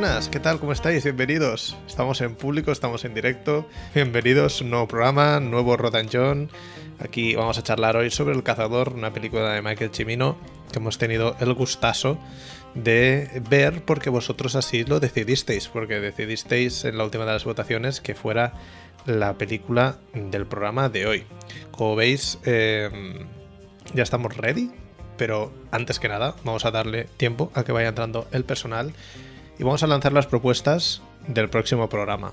buenas, ¿qué tal? ¿Cómo estáis? Bienvenidos. Estamos en público, estamos en directo. Bienvenidos, nuevo programa, nuevo Rodan John. Aquí vamos a charlar hoy sobre El Cazador, una película de Michael Cimino que hemos tenido el gustazo de ver porque vosotros así lo decidisteis, porque decidisteis en la última de las votaciones que fuera la película del programa de hoy. Como veis, eh, ya estamos ready, pero antes que nada vamos a darle tiempo a que vaya entrando el personal y vamos a lanzar las propuestas del próximo programa.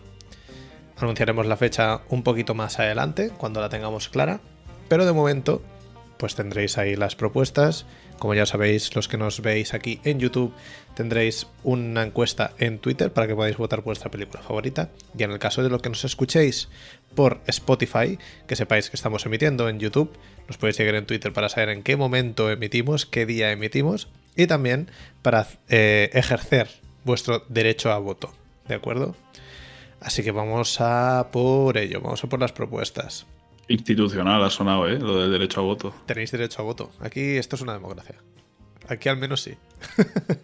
Anunciaremos la fecha un poquito más adelante, cuando la tengamos clara, pero de momento pues tendréis ahí las propuestas. Como ya sabéis, los que nos veis aquí en YouTube, tendréis una encuesta en Twitter para que podáis votar vuestra película favorita. Y en el caso de lo que nos escuchéis por Spotify, que sepáis que estamos emitiendo en YouTube, nos podéis seguir en Twitter para saber en qué momento emitimos, qué día emitimos, y también para eh, ejercer vuestro derecho a voto. ¿De acuerdo? Así que vamos a por ello, vamos a por las propuestas. Institucional ha sonado, ¿eh? Lo del derecho a voto. Tenéis derecho a voto. Aquí esto es una democracia. Aquí al menos sí.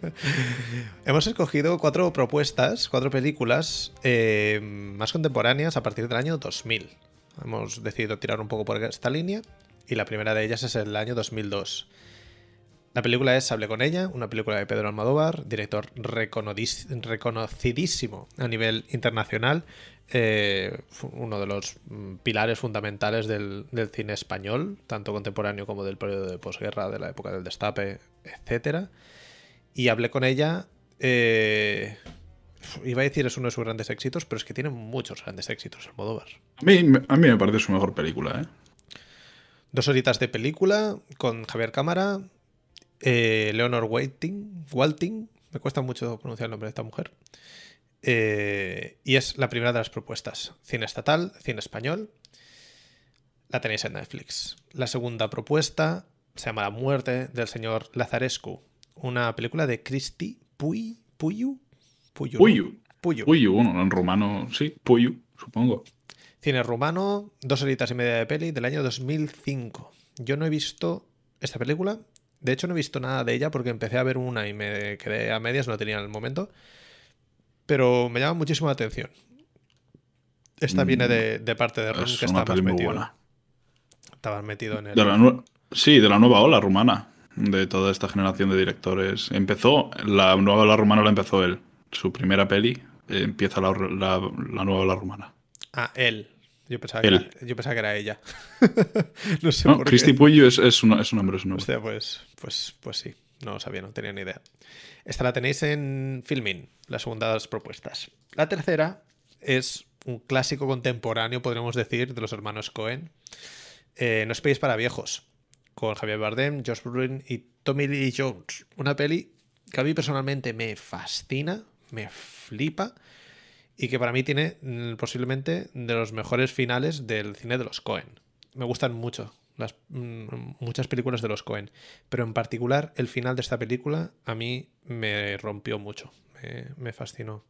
Hemos escogido cuatro propuestas, cuatro películas eh, más contemporáneas a partir del año 2000. Hemos decidido tirar un poco por esta línea y la primera de ellas es el año 2002. La película es Hable con ella, una película de Pedro Almodóvar, director reconocidísimo a nivel internacional, eh, uno de los mm, pilares fundamentales del, cine español, tanto contemporáneo como del periodo de posguerra, de la época del destape, etc. Y hablé con ella. Eh, iba a decir es uno de sus grandes éxitos, pero es que tiene muchos grandes éxitos Almodóvar. A mí, a mí me parece su mejor película, ¿eh? Dos horitas de película con Javier Cámara, eh, Leonor Walting, Walting, me cuesta mucho pronunciar el nombre de esta mujer. Eh, y es la primera de las propuestas. Cine estatal, cine español. La tenéis en Netflix. La segunda propuesta se llama La muerte del señor Lazarescu. Una película de Cristi Puy, Puyu. Puyu. Puyu. Puyu. Puyu, en rumano, sí, Puyu, supongo. Cine rumano, dos horitas y media de peli del año 2005. Yo no he visto esta película. De hecho, no he visto nada de ella porque empecé a ver una y me quedé a medias, no tenía en el momento pero me llama muchísimo la atención. Esta viene de, mm, parte de Ron, que está más metido. Buena. Estabas metido en el. sí, de la nueva ola rumana. De toda esta generación de directores. Empezó, la nueva ola rumana la empezó él. Su primera peli eh, empieza la, nueva ola rumana. Ah, él. Yo pensaba, Que, era, yo pensaba que era ella. no sé por Christy Puyo es, es, un, es un nombre. Es un Hostia, pues, pues, pues sí. No lo sabía, no tenía ni idea. Esta la tenéis en Filmin, las propuestas. La tercera es un clásico contemporáneo, podríamos decir, de los hermanos Cohen. Eh, no esperéis para viejos, con Javier Bardem, Josh Brolin y Tommy Lee Jones. Una peli que a mí personalmente me fascina, me flipa y que para mí tiene mm, posiblemente de los mejores finales del cine de los Cohen. Me gustan mucho las, mm, muchas películas de los Cohen, pero en particular el final de esta película a mí me rompió mucho, me, fascinó.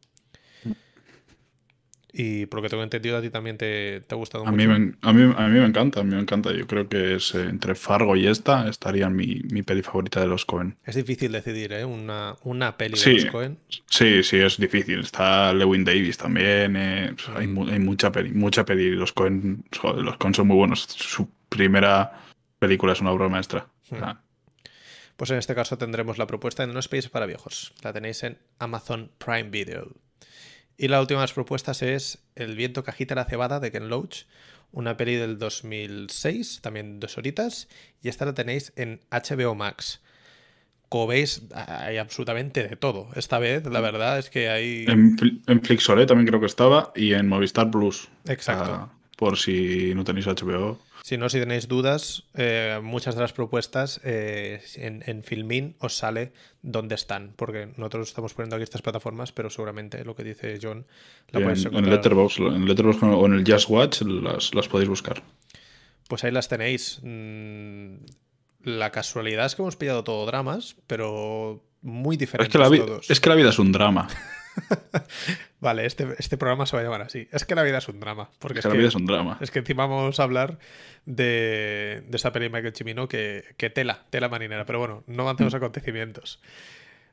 Y por lo que tengo entendido, a ti también te, ha gustado a mucho. Mí me, a, mí, a mí me encanta, a mí me encanta. Yo creo que es, eh, entre Fargo y esta estaría mi, mi peli favorita de los Cohen. Es difícil decidir, ¿eh? Una, una peli de los Cohen. Sí, sí, es difícil. Está Lewin Davis también. Eh, hay, hay, mucha peli, mucha peli. Los Cohen, los Cohen son muy buenos. Su primera película es una obra maestra. Hmm. Pues en este caso tendremos la propuesta en No Space para Viejos. La tenéis en Amazon Prime Video. Y la última de las propuestas es El viento que agita la cebada de Ken Loach, una peli del 2006, también dos horitas, y esta la tenéis en HBO Max. Como veis, hay absolutamente de todo. Esta vez, la verdad es que hay... En, en Flixolé también creo que estaba, y en Movistar Plus. Exacto. Ah, por si no tenéis HBO. Si no, si tenéis dudas, eh, muchas de las propuestas eh, en, en, Filmin os sale dónde están, porque nosotros estamos poniendo aquí estas plataformas, pero seguramente lo que dice John la podéis encontrar. En Letterboxd, en Letterboxd o en el Just Watch las, las podéis buscar. Pues ahí las tenéis. Mm, la casualidad es que hemos pillado todo dramas, pero muy diferentes es que todos. Es que la vida es un drama. vale, este, este, programa se va a llamar así. Es que la vida es un drama. Porque es, que la vida es un drama. Es que encima vamos a hablar de, de esta peli de Michael Chimino que, que, tela, tela marinera. Pero bueno, no avancemos mm. acontecimientos.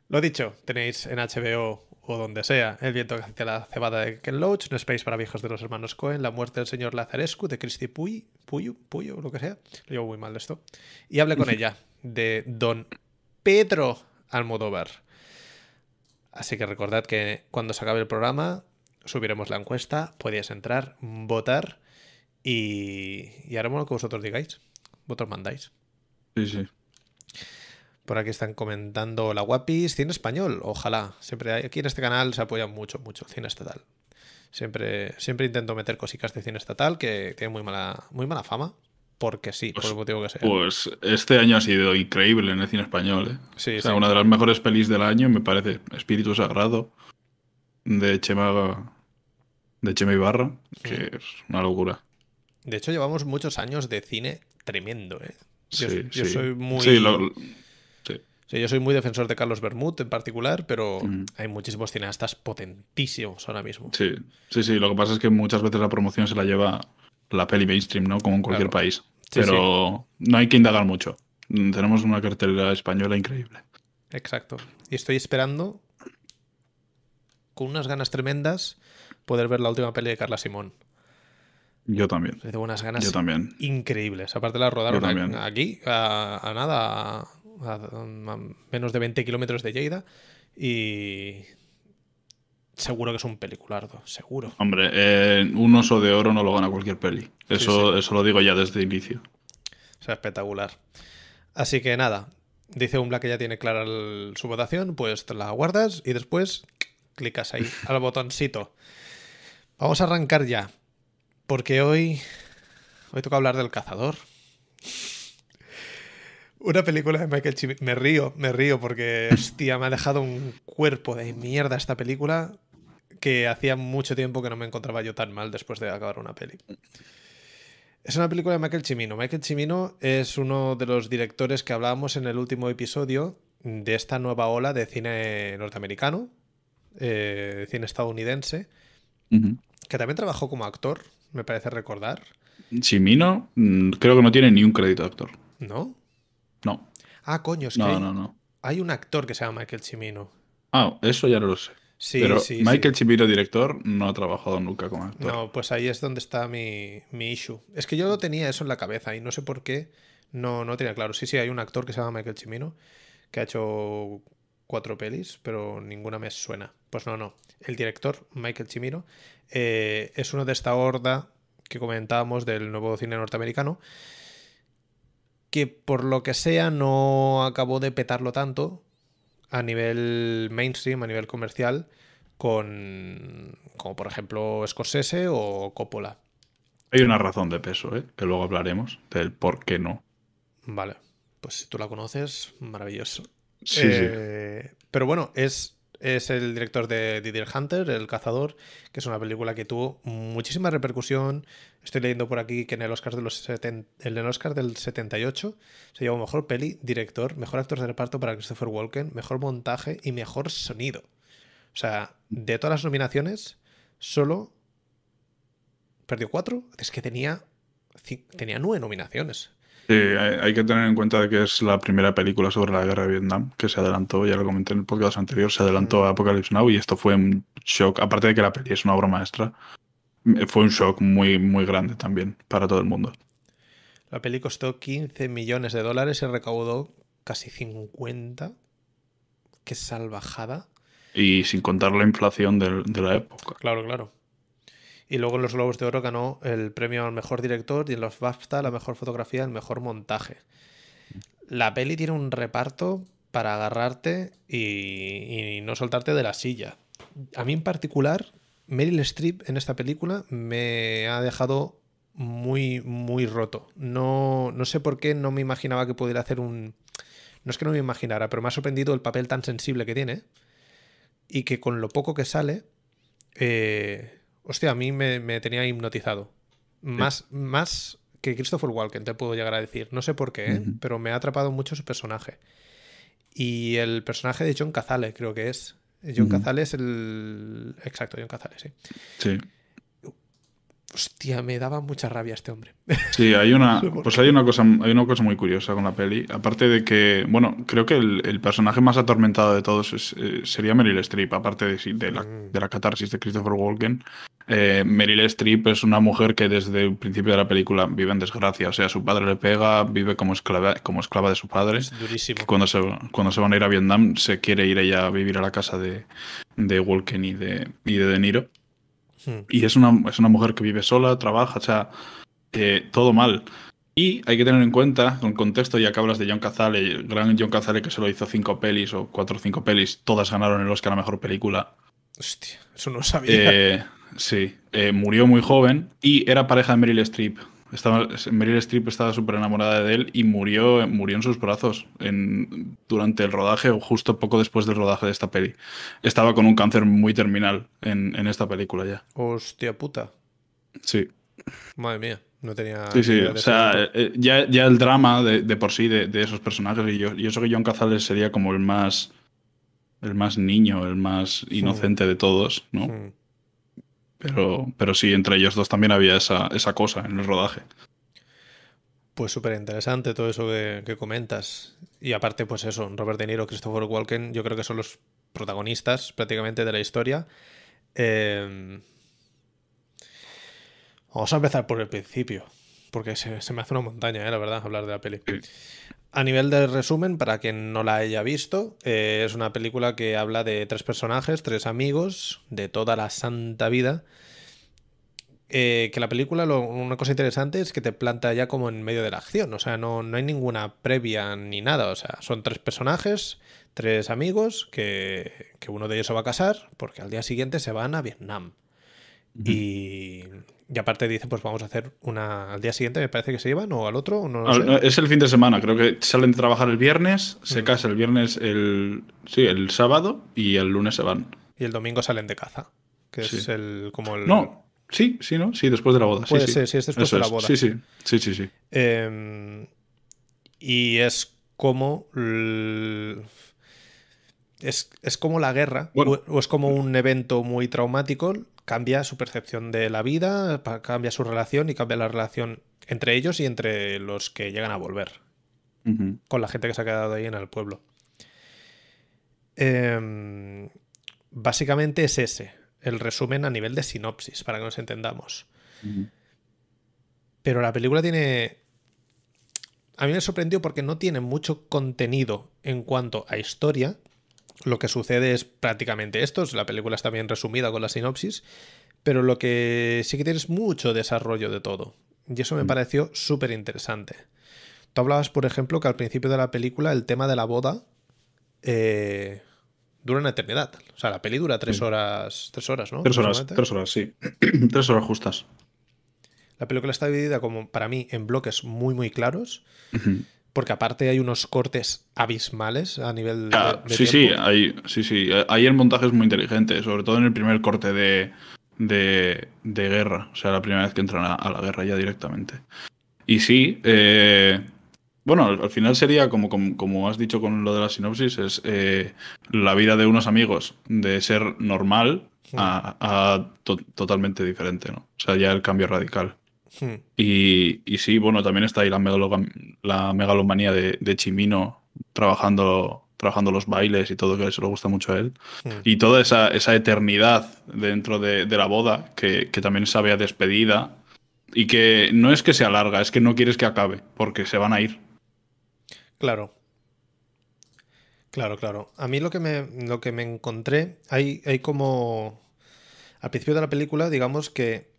Lo dicho, tenéis en HBO o donde sea. El viento que hacia la cebada de Ken Loach, Un Space para viejos de los hermanos Cohen, La muerte del señor Lazarescu de Christy Puy, Puyo, Puyo, lo que sea. Lo llevo muy mal esto. Y hable con ella de Don Pedro Almodóvar. Así que recordad que cuando se acabe el programa subiremos la encuesta, podéis entrar, votar y, y haremos lo que vosotros digáis. Vosotros mandáis. Sí, sí. Por aquí están comentando la Guapis, cine español, ojalá. Siempre hay, aquí en este canal se apoya mucho, mucho el cine estatal. Siempre, siempre intento meter cositas de cine estatal que tiene muy mala, muy mala fama. Porque sí, por el motivo que sea. Pues este año ha sido increíble en el cine español. ¿eh? Sí, O sea, sí. una de las mejores pelis del año, me parece, Espíritu Sagrado, de Chema, de Chema Ibarra, que es una locura. De hecho, llevamos muchos años de cine tremendo, ¿eh? Yo, Sí, yo sí. soy muy. Sí, lo- yo soy muy defensor de Carlos Bermud en particular, pero Mm. hay muchísimos cineastas potentísimos ahora mismo. Sí, sí, sí. Lo que pasa es que muchas veces la promoción se la lleva la peli mainstream, ¿no? Como en cualquier Claro. país. Sí, Pero no hay que indagar mucho. Tenemos una cartelera española increíble. Exacto. Y estoy esperando, con unas ganas tremendas, poder ver la última peli de Carla Simón. Yo también. Tengo unas ganas Yo también. increíbles. Aparte la rodaron aquí, a, a nada, a- a menos de 20 kilómetros de Lleida. Y seguro que es un peliculardo, seguro. Hombre, eh, un oso de oro no lo gana cualquier peli. Eso, eso lo digo ya desde el inicio. O sea, espectacular. Así que nada, dice Umbla que ya tiene clara el- su votación, pues te la guardas y después clicas ahí al botoncito. Vamos a arrancar ya, porque hoy, hoy toca hablar del cazador. Una película de Michael Cimino. Me río, me río porque, hostia, me ha dejado un cuerpo de mierda esta película que hacía mucho tiempo que no me encontraba yo tan mal después de acabar una peli. Es una película de Michael Cimino. Michael Cimino es uno de los directores que hablábamos en el último episodio de esta nueva ola de cine norteamericano, eh, cine estadounidense, que también trabajó como actor, me parece recordar, Chimino, mm, creo que no tiene ni un crédito de actor. ¿no? No, Ah, coño, es que no, no. hay un actor que se llama Michael Cimino. Ah, eso ya no lo sé. Sí, Pero sí, sí. Michael Chimino, director, no ha trabajado nunca como actor. No, pues ahí es donde está mi, mi issue. Es que yo lo tenía eso en la cabeza y no sé por qué no, no tenía claro. Sí, sí, hay un actor que se llama Michael Cimino que ha hecho cuatro pelis, pero ninguna me suena. Pues no, no. El director, Michael Cimino, eh, es uno de esta horda que comentábamos del nuevo cine norteamericano que por lo que sea no acabó de petarlo tanto a nivel mainstream, a nivel comercial, con como por ejemplo Scorsese o Coppola. Hay una razón de peso, ¿eh? que luego hablaremos del por qué no. Vale, pues si tú la conoces, maravilloso. Sí, Eh, Pero bueno, es, es el director de Didier Hunter, El Cazador, que es una película que tuvo muchísima repercusión. Estoy leyendo por aquí que en el Oscar, de los del 78 se llevó mejor peli, director, mejor actor de reparto para Christopher Walken, mejor montaje y mejor sonido. O sea, de todas las nominaciones, solo perdió cuatro. Es que tenía, tenía nueve nominaciones. Sí, hay, hay que tener en cuenta de que es la primera película sobre la guerra de Vietnam que se adelantó, ya lo comenté en el podcast anterior, se adelantó a Apocalypse Now y esto fue un shock, aparte de que la peli es una obra maestra, eh, fue un shock muy, muy grande también para todo el mundo. La peli costó 15 millones de dólares y recaudó casi 50. Qué salvajada. Y sin contar la inflación del- de, la época. Claro, claro. Y luego en los Globos de Oro ganó el premio al mejor director y en los BAFTA la mejor fotografía, el mejor montaje. La peli tiene un reparto para agarrarte y, y no soltarte de la silla. A mí en particular, Meryl Streep en esta película me ha dejado muy, muy roto. No, no sé por qué no me imaginaba que pudiera hacer un... No es que no me imaginara, pero me ha sorprendido el papel tan sensible que tiene y que con lo poco que sale, eh, hostia, a mí me, me tenía hipnotizado. Más, más que Christopher Walken, te puedo llegar a decir. No sé por qué, ¿eh? Pero me ha atrapado mucho su personaje. Y el personaje de John Cazale, creo que es. John Ujú. Cazale es el. Exacto, John Cazale, sí. Sí. Hostia, me daba mucha rabia este hombre. Sí, hay una, pues hay una cosa, hay una cosa muy curiosa con la peli. Aparte de que, bueno, creo que el, personaje más atormentado de todos eh, sería Meryl Streep, aparte de, de, la, mm. de, la, catarsis de Christopher Walken. Eh, Meryl Streep es una mujer que desde el principio de la película vive en desgracia. O sea, su padre le pega, vive como esclava, como esclava de su padre. Es durísimo. Cuando se, cuando se van a ir a Vietnam, se quiere ir ella a vivir a la casa de, de Walken y de, y de De Niro. Hmm. Y es una, es una mujer que vive sola, trabaja, o sea, eh, todo mal. Y hay que tener en cuenta, con contexto, ya que hablas de John Cazale, el gran John Cazale que solo hizo cinco pelis o cuatro o cinco pelis, todas ganaron el Oscar a Mejor Película. Hostia, eso no sabía. Eh, sí, eh, murió muy joven y era pareja de Meryl Streep. Estaba, Meryl Streep estaba súper enamorada de él y murió, murió en sus brazos en, durante el rodaje o justo poco después del rodaje de esta peli. Estaba con un cáncer muy terminal en, en esta película ya. Hostia puta. Sí. Madre mía, no tenía. Sí, sí, o sea, eh, ya, ya, el drama de, de por sí de, de, esos personajes, y yo, yo sé que John Cazales sería como el más. el más niño, el más hmm. inocente de todos, ¿no? Hmm. Pero, pero sí, entre ellos dos también había esa, esa cosa en el rodaje. Pues súper interesante todo eso que, comentas. Y aparte, pues eso, Robert De Niro, Christopher Walken, yo creo que son los protagonistas prácticamente de la historia. Em, vamos a empezar por el principio, porque se, me hace una montaña, eh, la verdad, hablar de la peli. A nivel de resumen, para quien no la haya visto, eh, es una película que habla de tres personajes, tres amigos, de toda la santa vida. Eh, que la película, una cosa interesante es que te planta ya como en medio de la acción, o sea, no, no hay ninguna previa ni nada, o sea, son tres personajes, tres amigos, que, que uno de ellos se va a casar, porque al día siguiente se van a Vietnam. Y, y, aparte dice, pues vamos a hacer una al día siguiente, me parece que se llevan, o al otro, no, Es el fin de semana, creo que salen de trabajar el viernes, se casa el viernes, el sí, el sábado y el lunes se van. Y el domingo salen de caza, que es el como el... No, sí, sí, ¿no? Sí, después de la boda. Puede sí, ser, sí, es después de la boda. Sí, sí, sí, sí, sí. Em, y es como... Es, es, como la guerra, o es como un evento muy traumático cambia su percepción de la vida, cambia su relación y cambia la relación entre ellos y entre los que llegan a volver. Con la gente que se ha quedado ahí en el pueblo. Em, básicamente es ese, el resumen a nivel de sinopsis, para que nos entendamos. Pero la película tiene... A mí me sorprendió porque no tiene mucho contenido en cuanto a historia, lo que sucede es prácticamente esto, la película está bien resumida con la sinopsis, pero lo que sí que tienes mucho desarrollo de todo. Y eso me mm. pareció súper interesante. Tú hablabas, por ejemplo, que al principio de la película el tema de la boda eh, dura una eternidad. O sea, la peli dura tres horas, tres horas, ¿no? Tres horas, tres horas, sí. tres horas justas. La película está dividida como, para mí, en bloques muy, muy claros porque aparte hay unos cortes abismales a nivel de, ah, sí, Sí, hay, sí, sí. Hay el montaje es muy inteligente, sobre todo en el primer corte de, de, guerra, o sea, la primera vez que entran a, la guerra ya directamente. Y sí, eh, bueno, al, final sería como, como, has dicho con lo de la sinopsis, es eh, la vida de unos amigos de ser normal a, totalmente diferente, ¿no? O sea, ya el cambio radical. Hmm. Y, sí, bueno, también está ahí la, la megalomanía de, Chimino trabajando, trabajando los bailes y todo, que eso le gusta mucho a él. Hmm. Y toda esa, esa, eternidad dentro de, la boda, que, también sabe a despedida. Y que no es que se alarga, es que no quieres que acabe, porque se van a ir. Claro. Claro, claro. A mí lo que me, lo que me encontré, hay, hay como... Al principio de la película, digamos que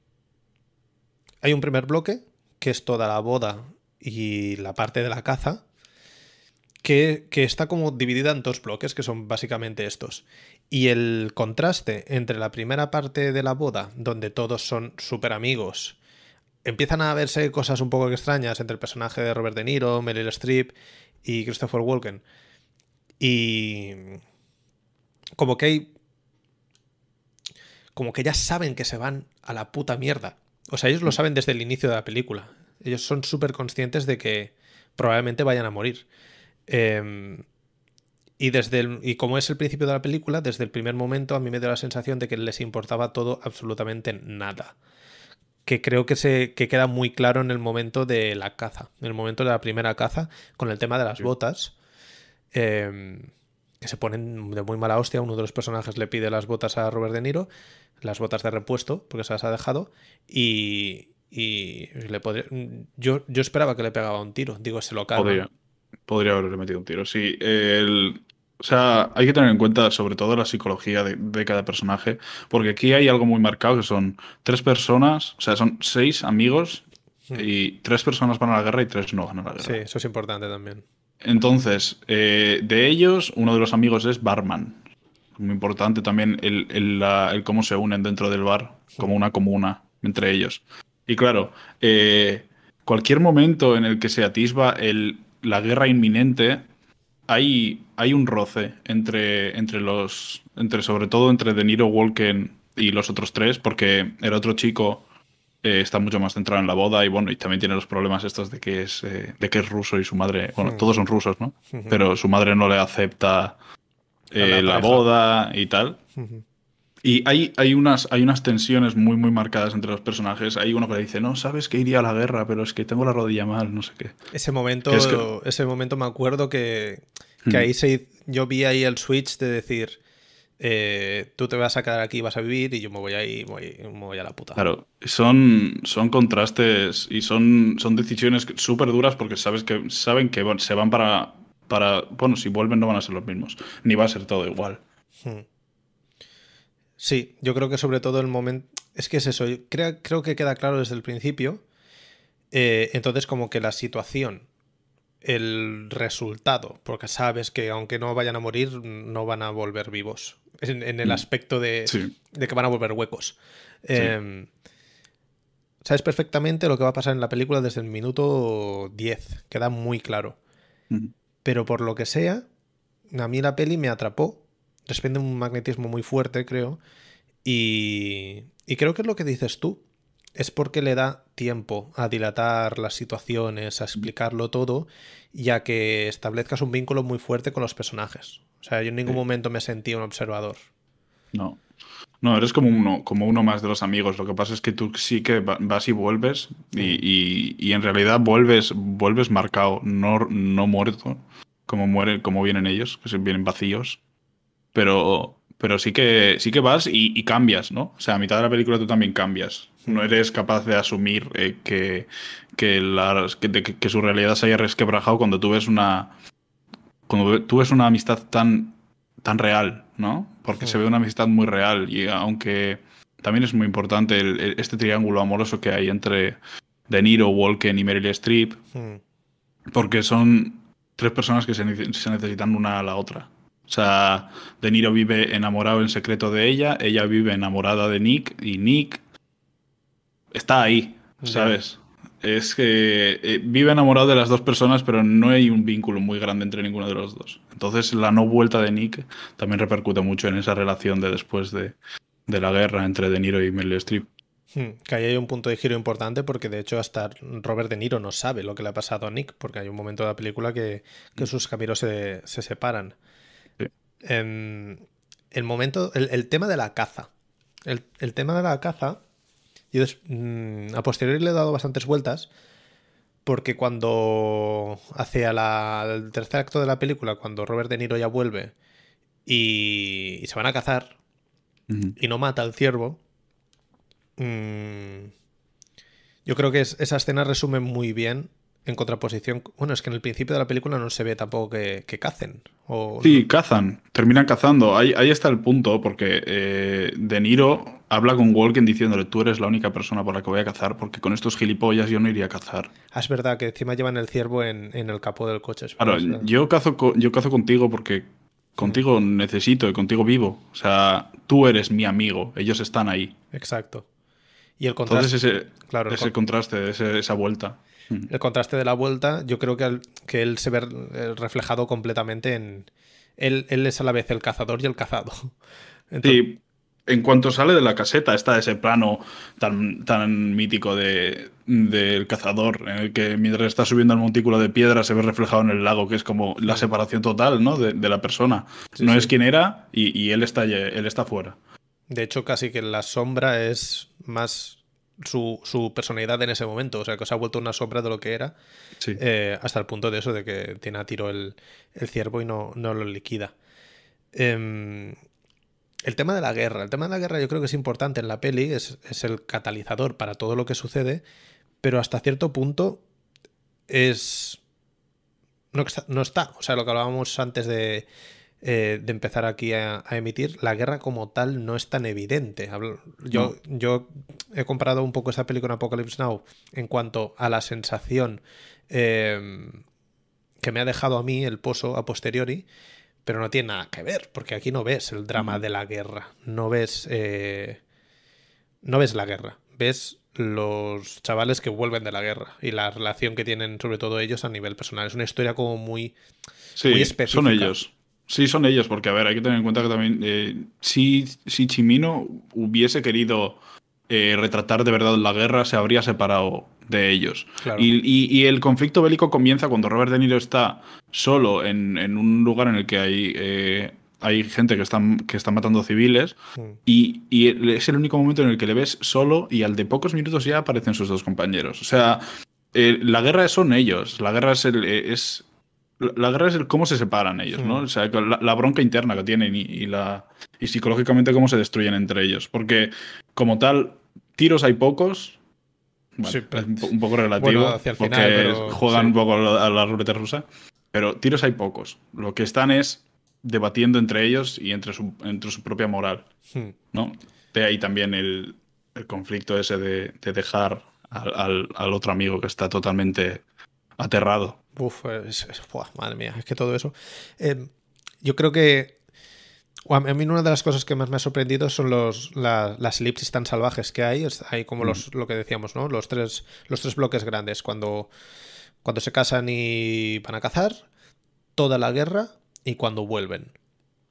hay un primer bloque, que es toda la boda y la parte de la caza, que, está como dividida en dos bloques, que son básicamente estos. Y el contraste entre la primera parte de la boda, donde todos son súper amigos, empiezan a verse cosas un poco extrañas entre el personaje de Robert De Niro, Meryl Streep y Christopher Walken. Y como que hay... Como que ya saben que se van a la puta mierda. O sea, ellos lo saben desde el inicio de la película. Ellos son súper conscientes de que probablemente vayan a morir. Em, y, desde el, y como es el principio de la película, desde el primer momento a mí me dio la sensación de que les importaba todo absolutamente nada. que creo que se que queda muy claro en el momento de la caza, en el momento de la primera caza, con el tema de las Sí. botas, eh, que se ponen de muy mala hostia. Uno de los personajes le pide las botas a Robert De Niro, las botas de repuesto, porque se las ha dejado, y, y le podría- yo, yo esperaba que le pegaba un tiro, digo, se lo calma. Podría, podría haberle metido un tiro. Sí, el- o sea, hay que tener en cuenta sobre todo la psicología de, de cada personaje, porque aquí hay algo muy marcado que son tres personas, o sea, son seis amigos y tres personas van a la guerra y tres no van a la guerra. Sí, eso es importante también. Entonces, eh, de ellos, uno de los amigos es barman. Muy importante también el, el- la- el cómo se unen dentro del bar, como una comuna entre ellos. Y claro, eh, cualquier momento en el que se atisba el, la guerra inminente, hay, hay un roce entre, entre los. Entre, sobre todo entre De Niro, Walken y los otros tres, porque el otro chico eh, está mucho más centrado en la boda y bueno, y también tiene los problemas estos de que es, eh, de que es ruso y su madre. Bueno, Hmm. todos son rusos, ¿no? Pero su madre no le acepta eh, la boda y tal. Y hay, hay, unas, hay unas tensiones muy, muy marcadas entre los personajes. Hay uno que le dice, no, sabes que iría a la guerra, pero es que tengo la rodilla mal, no sé qué. Ese momento, Que es que- ese momento me acuerdo que, que Hmm. ahí se, yo vi ahí el switch de decir, eh, tú te vas a quedar aquí, vas a vivir y yo me voy ahí, voy, me voy a la puta. Claro, son, son contrastes y son, son decisiones súper duras porque sabes que, saben que se van para, para... Bueno, si vuelven no van a ser los mismos, ni va a ser todo igual. Hmm. Sí, yo creo que sobre todo el momento... Es que es eso, yo creo, creo que queda claro desde el principio. eh, entonces como que la situación, el resultado, porque sabes que aunque no vayan a morir, no van a volver vivos. En, en el Mm. aspecto de, Sí. de que van a volver huecos. Eh, sabes perfectamente lo que va a pasar en la película desde el minuto 10, queda muy claro. Ujú. Pero por lo que sea, a mí la peli me atrapó. Desprende un magnetismo muy fuerte, creo. Y, y creo que es lo que dices tú. Es porque le da tiempo a dilatar las situaciones, a explicarlo todo, y a que establezcas un vínculo muy fuerte con los personajes. O sea, yo en ningún Sí. momento me sentí un observador. No. No, eres como uno, como uno más de los amigos. Lo que pasa es que tú sí que va- vas y vuelves y, y- y en realidad vuelves, vuelves marcado, no, no muerto, como muere, como vienen ellos, que se vienen vacíos. Pero, pero sí que sí que vas y, y cambias, ¿no? O sea, a mitad de la película tú también cambias. No eres capaz de asumir eh, que, que, que, de- que su realidad se haya resquebrajado cuando tú ves una. Cuando tú ves una amistad tan, tan real, ¿no? Porque se ve una amistad muy real. Y aunque también es muy importante el- el- este triángulo amoroso que hay entre De Niro, Walken y Meryl Streep, Hmm. porque son tres personas que se, nece- se necesitan una a la otra. O sea, De Niro vive enamorado en secreto de ella, ella vive enamorada de Nick y Nick está ahí. ¿sabes? Es que eh, vive enamorado de las dos personas, pero no hay un vínculo muy grande entre ninguno de los dos. Entonces, la no vuelta de Nick también repercute mucho en esa relación de después de, de la guerra entre De Niro y Meryl Streep. Hmm, Que ahí hay un punto de giro importante porque de hecho hasta Robert De Niro no sabe lo que le ha pasado a Nick porque hay un momento de la película que, que sus caminos se, se separan. Sí. Em, el momento, el, el tema de la caza. El, el tema de la caza, yo des- mm, a posteriori le he dado bastantes vueltas porque cuando hacia la- el tercer acto de la película, cuando Robert De Niro ya vuelve y, y se van a cazar, y no mata al ciervo. mm, yo creo que es- esa escena resume muy bien en contraposición. Bueno, es que en el principio de la película no se ve tampoco que, que cacen. O, Sí, cazan, terminan cazando. Ahí, ahí está el punto, porque eh, De Niro habla con Walken diciéndole, tú eres la única persona por la que voy a cazar, porque con estos gilipollas yo no iría a cazar. Ah, es verdad que encima llevan el ciervo en, en el capó del coche. Claro, yo cazo, yo cazo contigo porque contigo necesito y contigo vivo. O sea, tú eres mi amigo, ellos están ahí. Exacto. Y el contraste, Entonces ese, claro, ese con- contraste, ese- esa vuelta. Mm. el contraste de la vuelta, yo creo que, al- que él se ve eh, reflejado completamente en... Él, él es a la vez el cazador y el cazado. Entonces, Sí, en cuanto sale de la caseta está ese plano tan, tan mítico de, del cazador, en el que mientras está subiendo el montículo de piedra se ve reflejado en el lago, que es como la separación total ¿no? de, de la persona. Sí, no sí. es quien era y, y él, está, él está fuera. De hecho, casi que la sombra es más su, su, personalidad en ese momento. O sea, que se ha vuelto una sombra de lo que era. Sí. Eh, hasta el punto de eso, de que tiene a tiro el, el ciervo y no, no lo liquida. Eh, el tema de la guerra. El tema de la guerra yo creo que es importante en la peli, es, es el catalizador para todo lo que sucede, pero hasta cierto punto es... No está, no está. O sea, lo que hablábamos antes de, eh, de empezar aquí a, a, emitir, la guerra como tal no es tan evidente. Yo, no. yo he comparado un poco esa peli con Apocalypse Now en cuanto a la sensación eh, que me ha dejado a mí el pozo a posteriori, pero no tiene nada que ver, porque aquí no ves el drama de la guerra, no ves, eh, no ves la guerra, ves los chavales que vuelven de la guerra y la relación que tienen sobre todo ellos a nivel personal. Es una historia como muy, sí, muy específica. Son ellos. Sí, son ellos, porque a ver, hay que tener en cuenta que también eh, si, si Chimino hubiese querido eh, retratar de verdad la guerra, se habría separado de ellos. Claro. Y, y, y, el conflicto bélico comienza cuando Robert De Niro está solo en, en un lugar en el que hay, eh, hay gente que están, que están matando civiles Mm. y, y, es el único momento en el que le ves solo y al de pocos minutos ya aparecen sus dos compañeros. O sea, eh, la guerra son ellos, la guerra es el... Es, la guerra es el cómo se separan ellos, ¿no? O sea, la, la, bronca interna que tienen y, y, la, y psicológicamente cómo se destruyen entre ellos. Porque, como tal, tiros hay pocos, bueno, Sí, pero- es un poco relativo, Bueno, hacia el porque final, pero- juegan sí. un poco a la ruleta rusa. Pero tiros hay pocos. Lo que están es debatiendo entre ellos y entre su, entre su propia moral, Hmm. ¿no? De ahí también el, el conflicto ese de, de dejar al, al- al otro amigo que está totalmente aterrado. Uf, es, es- buah, madre mía, es que todo eso. Eh, yo creo que. A mí una de las cosas que más me ha sorprendido son los, la- las elipsis tan salvajes que hay. Hay como los, lo que decíamos, ¿no? Los tres, los tres bloques grandes. Cuando, cuando se casan y van a cazar, toda la guerra y cuando vuelven.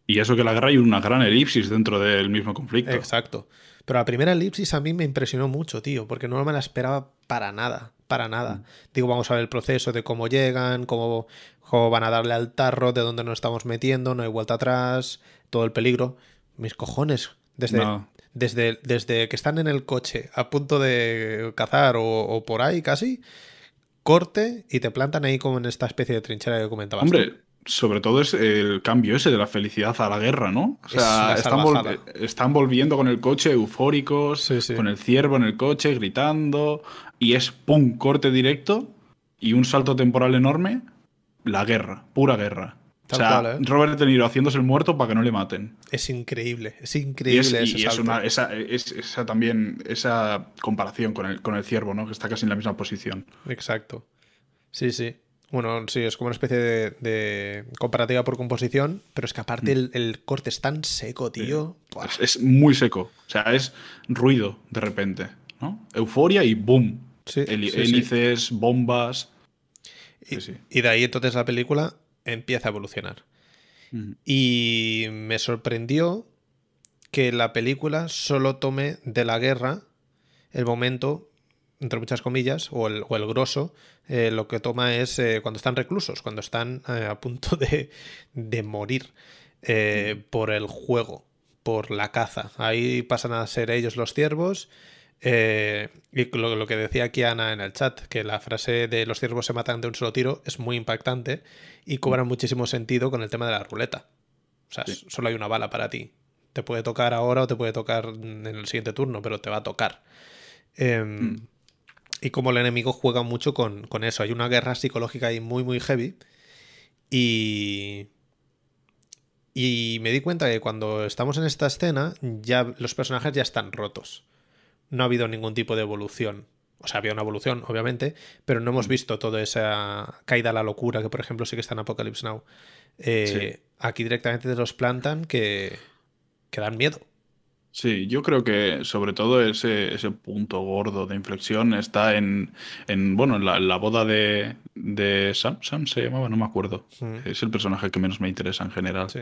Y eso que la guerra hay una gran elipsis dentro del mismo conflicto. Exacto. Pero la primera elipsis a mí me impresionó mucho, tío, porque no me la esperaba para nada, para nada. Digo, vamos a ver el proceso de cómo llegan, cómo, cómo van a darle al tarro, de dónde nos estamos metiendo, no hay vuelta atrás, todo el peligro. Mis cojones, desde, No. desde, desde que están en el coche a punto de cazar o, o por ahí casi, corte y te plantan ahí como en esta especie de trinchera que comentabas. tú. Sobre todo es el cambio ese de la felicidad a la guerra, ¿no? O Es sea, están, vol- salvajada. están volviendo con el coche eufóricos, Sí, sí. con el ciervo en el coche, gritando, y es pum, corte directo y un salto temporal enorme. La guerra, pura guerra. Tal o sea, cual, ¿eh? Robert De Niro haciéndose el muerto para que no le maten. Es increíble, es Y increíble es, ese y es una- esa, es- esa también, esa comparación con el, con el ciervo, ¿no? Que está casi en la misma posición. Exacto. Sí, sí. Bueno, sí, es como una especie de, de comparativa por composición, pero es que aparte el, el corte es tan seco, tío. Es, es muy seco. O sea, es ruido de repente, ¿no? Euforia y boom. Sí, hélices, bombas. Y, de ahí entonces la película empieza a evolucionar. Y me sorprendió que la película solo tome de la guerra el momento, entre muchas comillas, o el, o el grosso, eh, lo que toma es eh, cuando están reclusos, cuando están eh, a punto de, de morir eh, por el juego, por la caza. Ahí pasan a ser ellos los ciervos. eh, y lo, lo que decía aquí Ana en el chat, que la frase de los ciervos se matan de un solo tiro es muy impactante y cobra muchísimo sentido con el tema de la ruleta. O sea, Sí. solo hay una bala para ti. Te puede tocar ahora o te puede tocar en el siguiente turno, pero te va a tocar. Mm. Y como el enemigo juega mucho con, con eso. Hay una guerra psicológica ahí muy, muy heavy. Y. Y me di cuenta que cuando estamos en esta escena, ya los personajes ya están rotos. No ha habido ningún tipo de evolución. O sea, había una evolución, obviamente, pero no hemos visto toda esa caída a la locura que, por ejemplo, sí que está en Apocalypse Now. Eh, Aquí directamente te los plantan que, que dan miedo. Sí, yo creo que sobre todo ese, ese punto gordo de inflexión está en, en bueno, en la, en la boda de, de Sam. Sam se llamaba, no me acuerdo. Mm. Es el personaje que menos me interesa en general. Sí.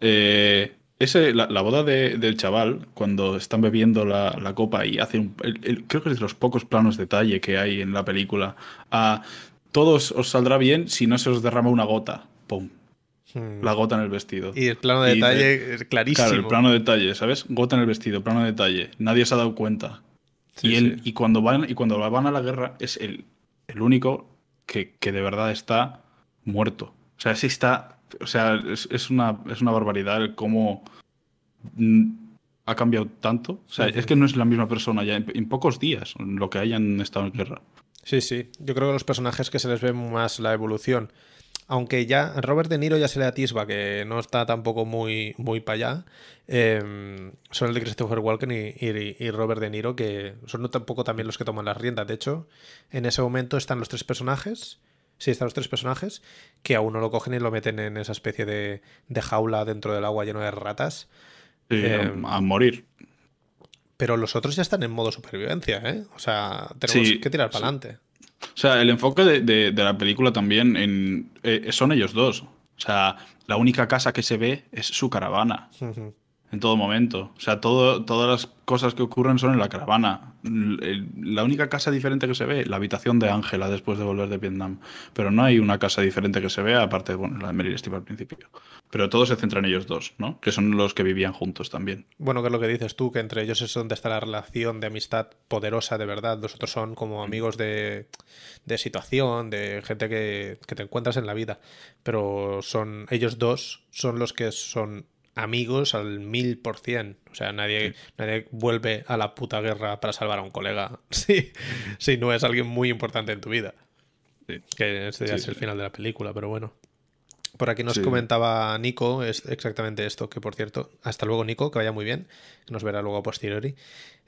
Eh, ese, la, la boda de- del chaval, cuando están bebiendo la, la copa y hace un, el- el- creo que es de los pocos planos detalle que hay en la película. a todos os saldrá bien si no se os derrama una gota. Pum. Mm. La gota en el vestido. Y el plano de Y detalle es clarísimo. Claro, el plano de detalle, ¿sabes? Gota en el vestido, plano de detalle. Nadie se ha dado cuenta. y, él, y, cuando van, y cuando van a la guerra es el, el único que, que, de verdad está muerto. O sea, sí está. O sea, es, es una, es una barbaridad cómo ha cambiado tanto. O sea, es que no es la misma persona ya en, pocos días lo que hayan estado en guerra. Sí, sí. Yo creo que los personajes que se les ve más la evolución. Aunque ya Robert De Niro ya se le atisba que no está tampoco muy, muy para allá. Eh, son el de Christopher Walken y, Robert De Niro, que son tampoco también los que toman las riendas. De hecho, en ese momento están los tres personajes. Sí, están los tres personajes que a uno lo cogen y lo meten en esa especie de, de jaula dentro del agua lleno de ratas. Em, a morir. Pero los otros ya están en modo supervivencia, ¿eh? O sea, tenemos que tirar para adelante. O sea, el enfoque de, la película también en, eh, son ellos dos. O sea, la única casa que se ve es su caravana en todo momento. O sea, todo, todas las cosas que ocurren son en la caravana. La única casa diferente que se ve, la habitación de Ángela después de volver de Vietnam. Pero no hay una casa diferente que se vea, aparte de bueno, la de Meryl Streep al principio. Pero todo se centra en ellos dos, ¿no? Que son los que vivían juntos también. Bueno, que es lo que dices tú, que entre ellos es donde está la relación de amistad poderosa de verdad. Los otros son como amigos de, de situación, de gente que, que te encuentras en la vida. Pero son ellos dos, son los que son amigos al mil por cien. O sea, nadie, nadie vuelve a la puta guerra para salvar a un colega si, si no es alguien muy importante en tu vida. Que este ya es el final de la película, pero bueno. Por aquí nos comentaba Nico es exactamente esto, que por cierto, hasta luego Nico, que vaya muy bien, que nos verá luego a posteriori.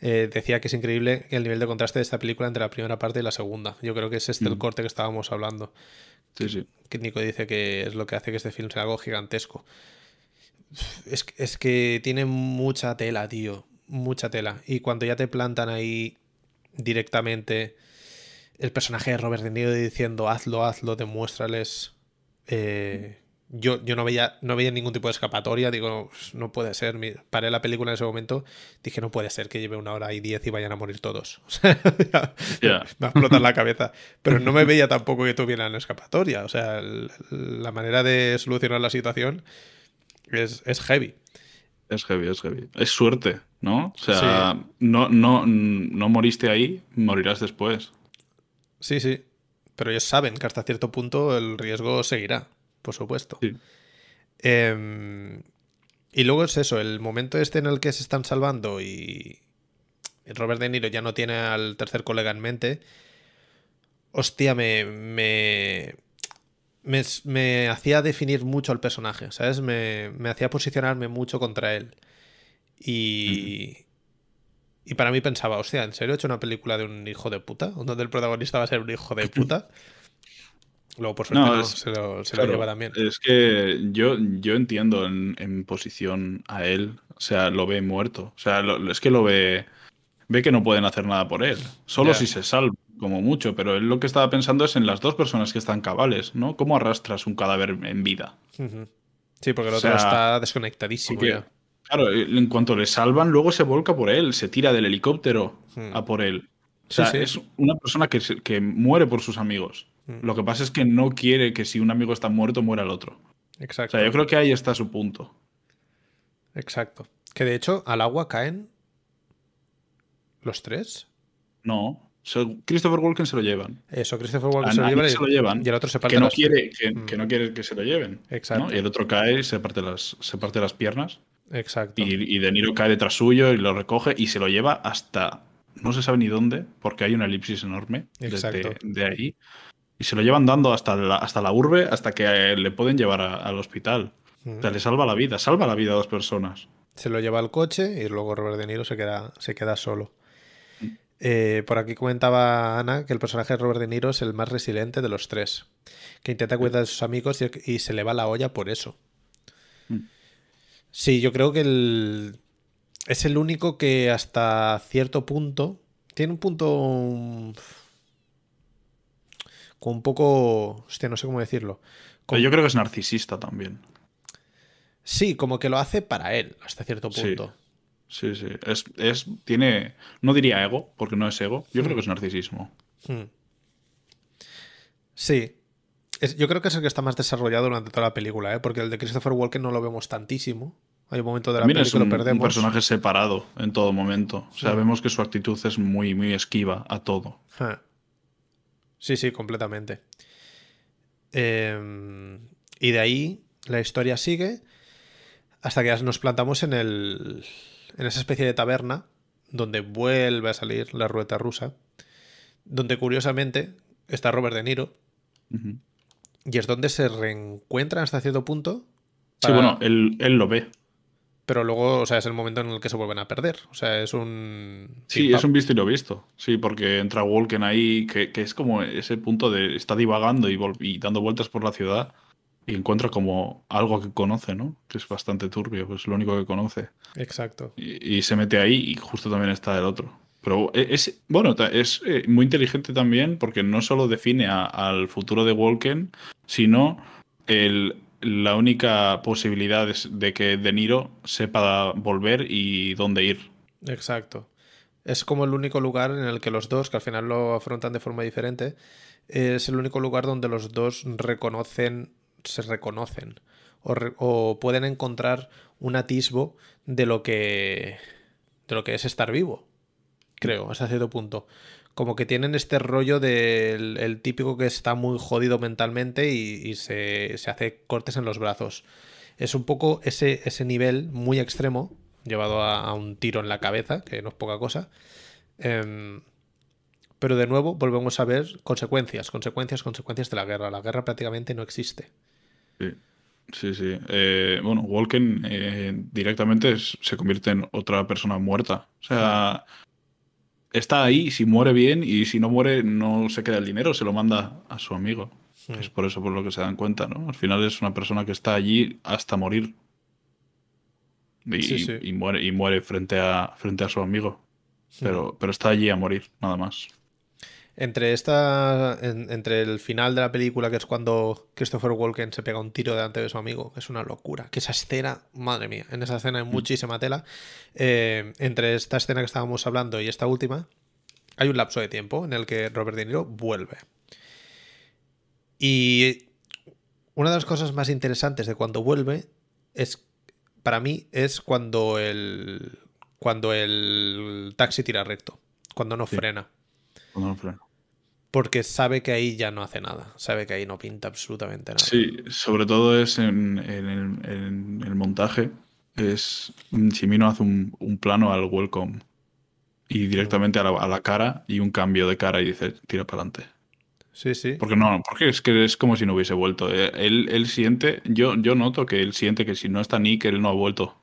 Eh, decía que es increíble el nivel de contraste de esta película entre la primera parte y la segunda. Yo creo que es este el mm. corte que estábamos hablando. Sí, sí. Que Nico dice que es lo que hace que este film sea algo gigantesco. Es, que tiene mucha tela, tío. Mucha tela. Y cuando ya te plantan ahí directamente el personaje de Robert De Niro diciendo hazlo, hazlo, demuéstrales. Eh, yo, yo no veía no veía ningún tipo de escapatoria. Digo, pues, no puede ser. Paré la película en ese momento. Dije, no puede ser que lleve una hora y diez y vayan a morir todos. Me va a explotar la cabeza. Pero no me veía tampoco que tuvieran escapatoria. O sea, la manera de solucionar la situación es, heavy. Es heavy, es heavy. Es suerte, ¿no? O sea, no, no, no moriste ahí, morirás después. Sí, sí. Pero ellos saben que hasta cierto punto el riesgo seguirá, por supuesto. Em, y luego es eso, el momento este en el que se están salvando y Robert De Niro ya no tiene al tercer colega en mente. Hostia, me, me, me, hacía definir mucho al personaje, ¿sabes? Me, hacía posicionarme mucho contra él. Y, y para mí pensaba, hostia, ¿en serio he hecho una película de un hijo de puta? Donde el protagonista va a ser un hijo de puta. Luego, por suerte, se, lo, lleva también. Es que yo, yo entiendo en, posición a él. O sea, lo ve muerto. O sea, es que lo ve. Ve que no pueden hacer nada por él. Solo si se salva como mucho, pero él lo que estaba pensando es en las dos personas que están cabales, ¿no? ¿Cómo arrastras un cadáver en vida? Sí, porque el otro está desconectadísimo ya. Claro, en cuanto le salvan, luego se volca por él, se tira del helicóptero a por él. O sea, es una persona que, que, muere por sus amigos. Lo que pasa es que no quiere que si un amigo está muerto, muera el otro. Exacto. O sea, yo creo que ahí está su punto. Exacto. Que de hecho, al agua caen los tres. No, Christopher Walken se lo llevan. Eso, Christopher Walken se, lo, llevan, y el otro se parte que no quiere que, mm. no quiere que se lo lleven. Exacto. Y el otro cae y se parte las, se parte las piernas. Exacto. Y, De Niro cae detrás suyo y lo recoge y se lo lleva hasta no se sabe ni dónde, porque hay una elipsis enorme desde de ahí. Y se lo llevan dando hasta la, hasta la urbe, hasta que le pueden llevar al hospital. O sea, mm. le salva la vida, salva la vida a dos personas. Se lo lleva al coche y luego Robert De Niro se queda, se queda solo. Eh, por aquí comentaba Ana que el personaje de Robert De Niro es el más resiliente de los tres, que intenta cuidar de sus amigos y, se le va la olla por eso. Mm. Sí, yo creo que es el único que hasta cierto punto tiene un punto con un poco, hostia, no sé cómo decirlo. yo creo que es narcisista también. Sí, como que lo hace para él hasta cierto punto. Sí, sí. Es, es, tiene, no diría ego, porque no es ego. Yo creo que es narcisismo. Hmm. Sí. yo creo que es el que está más desarrollado durante toda la película, ¿eh? porque el de Christopher Walken no lo vemos tantísimo. Hay un momento de la es que lo un, un perdemos. personaje separado en todo momento. O sea, Sí. vemos que su actitud es muy, muy esquiva a todo. Sí, sí, completamente. Eh, y de ahí la historia sigue hasta que nos plantamos en el en esa especie de taberna donde vuelve a salir la ruleta rusa, donde curiosamente está Robert De Niro y es donde se reencuentran hasta cierto punto. Sí, bueno, él, él lo ve. Pero luego, o sea, es el momento en el que se vuelven a perder. O sea, es un. Sí, es un visto y lo visto. Sí, porque entra Walken ahí, que, que es como ese punto de está divagando y, y dando vueltas por la ciudad y encuentra como algo que conoce, ¿no? Que es bastante turbio, pues lo único que conoce. Exacto. Y, y se mete ahí y justo también está el otro. Pero e- es, bueno, es eh, muy inteligente también porque no solo define a- al futuro de Walken, sino el, la única posibilidad es de que De Niro sepa volver y dónde ir. Exacto. Es como el único lugar en el que los dos, que al final lo afrontan de forma diferente, es el único lugar donde los dos reconocen, se reconocen o, pueden encontrar un atisbo de lo que de lo que es estar vivo. Creo, hasta cierto punto. Como que tienen este rollo del el típico que está muy jodido mentalmente y, se, se hace cortes en los brazos. Es un poco ese, ese nivel muy extremo, llevado a, a un tiro en la cabeza, que no es poca cosa. Em, pero de nuevo volvemos a ver consecuencias, consecuencias, consecuencias de la guerra. La guerra prácticamente no existe. Sí, sí. sí. Eh, bueno, Walken eh, directamente es- se convierte en otra persona muerta. O sea, está ahí, si muere bien y si no muere no se queda el dinero, se lo manda a su amigo. Es por eso por lo que se dan cuenta, ¿no? Al final es una persona que está allí hasta morir. Y, Sí, sí. y muere, y muere frente a, frente a su amigo. Pero, pero está allí a morir, nada más. Entre esta. en- entre el final de la película, que es cuando Christopher Walken se pega un tiro delante de su amigo, es una locura. Que esa escena, madre mía, en esa escena hay muchísima tela. Eh, entre esta escena que estábamos hablando y esta última, hay un lapso de tiempo en el que Robert De Niro vuelve. Y una de las cosas más interesantes de cuando vuelve es. Para mí, es cuando el. Cuando el taxi tira recto. Cuando no Sí. frena. Cuando no frena. Porque sabe que ahí ya no hace nada. Sabe que ahí no pinta absolutamente nada. Sí, sobre todo es en, en el, en el montaje. Es Chimino hace un, un plano al welcome y directamente a la, a la cara y un cambio de cara y dice tira para adelante. Sí, sí. Porque no, porque es que es como si no hubiese vuelto. Eh, Él, él siente, yo, yo noto que él siente que si no está Nick, él no ha vuelto.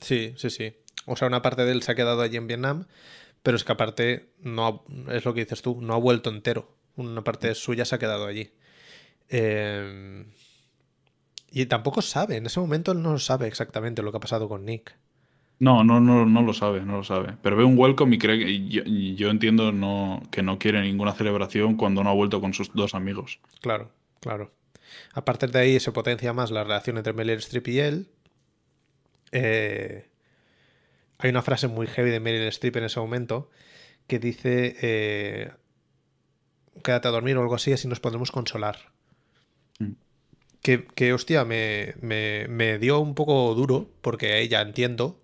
Sí, sí, sí. O sea, una parte de él se ha quedado allí en Vietnam, pero es que aparte, no ha- es lo que dices tú, no ha vuelto entero. Una parte suya se ha quedado allí. Eh, y tampoco sabe, en ese momento él no sabe exactamente lo que ha pasado con Nick. No, no, no, no lo sabe, no lo sabe. Pero ve un welcome y cree que yo entiendo no, que no quiere ninguna celebración cuando no ha vuelto con sus dos amigos. Claro, claro. A partir de ahí se potencia más la relación entre Meryl Streep y él. Eh, hay una frase muy heavy de Meryl Streep en ese momento que dice: eh, Quédate a dormir o algo así, así nos podremos consolar. Mm. Que, que, hostia, me, me- me dio un poco duro porque ella entiendo,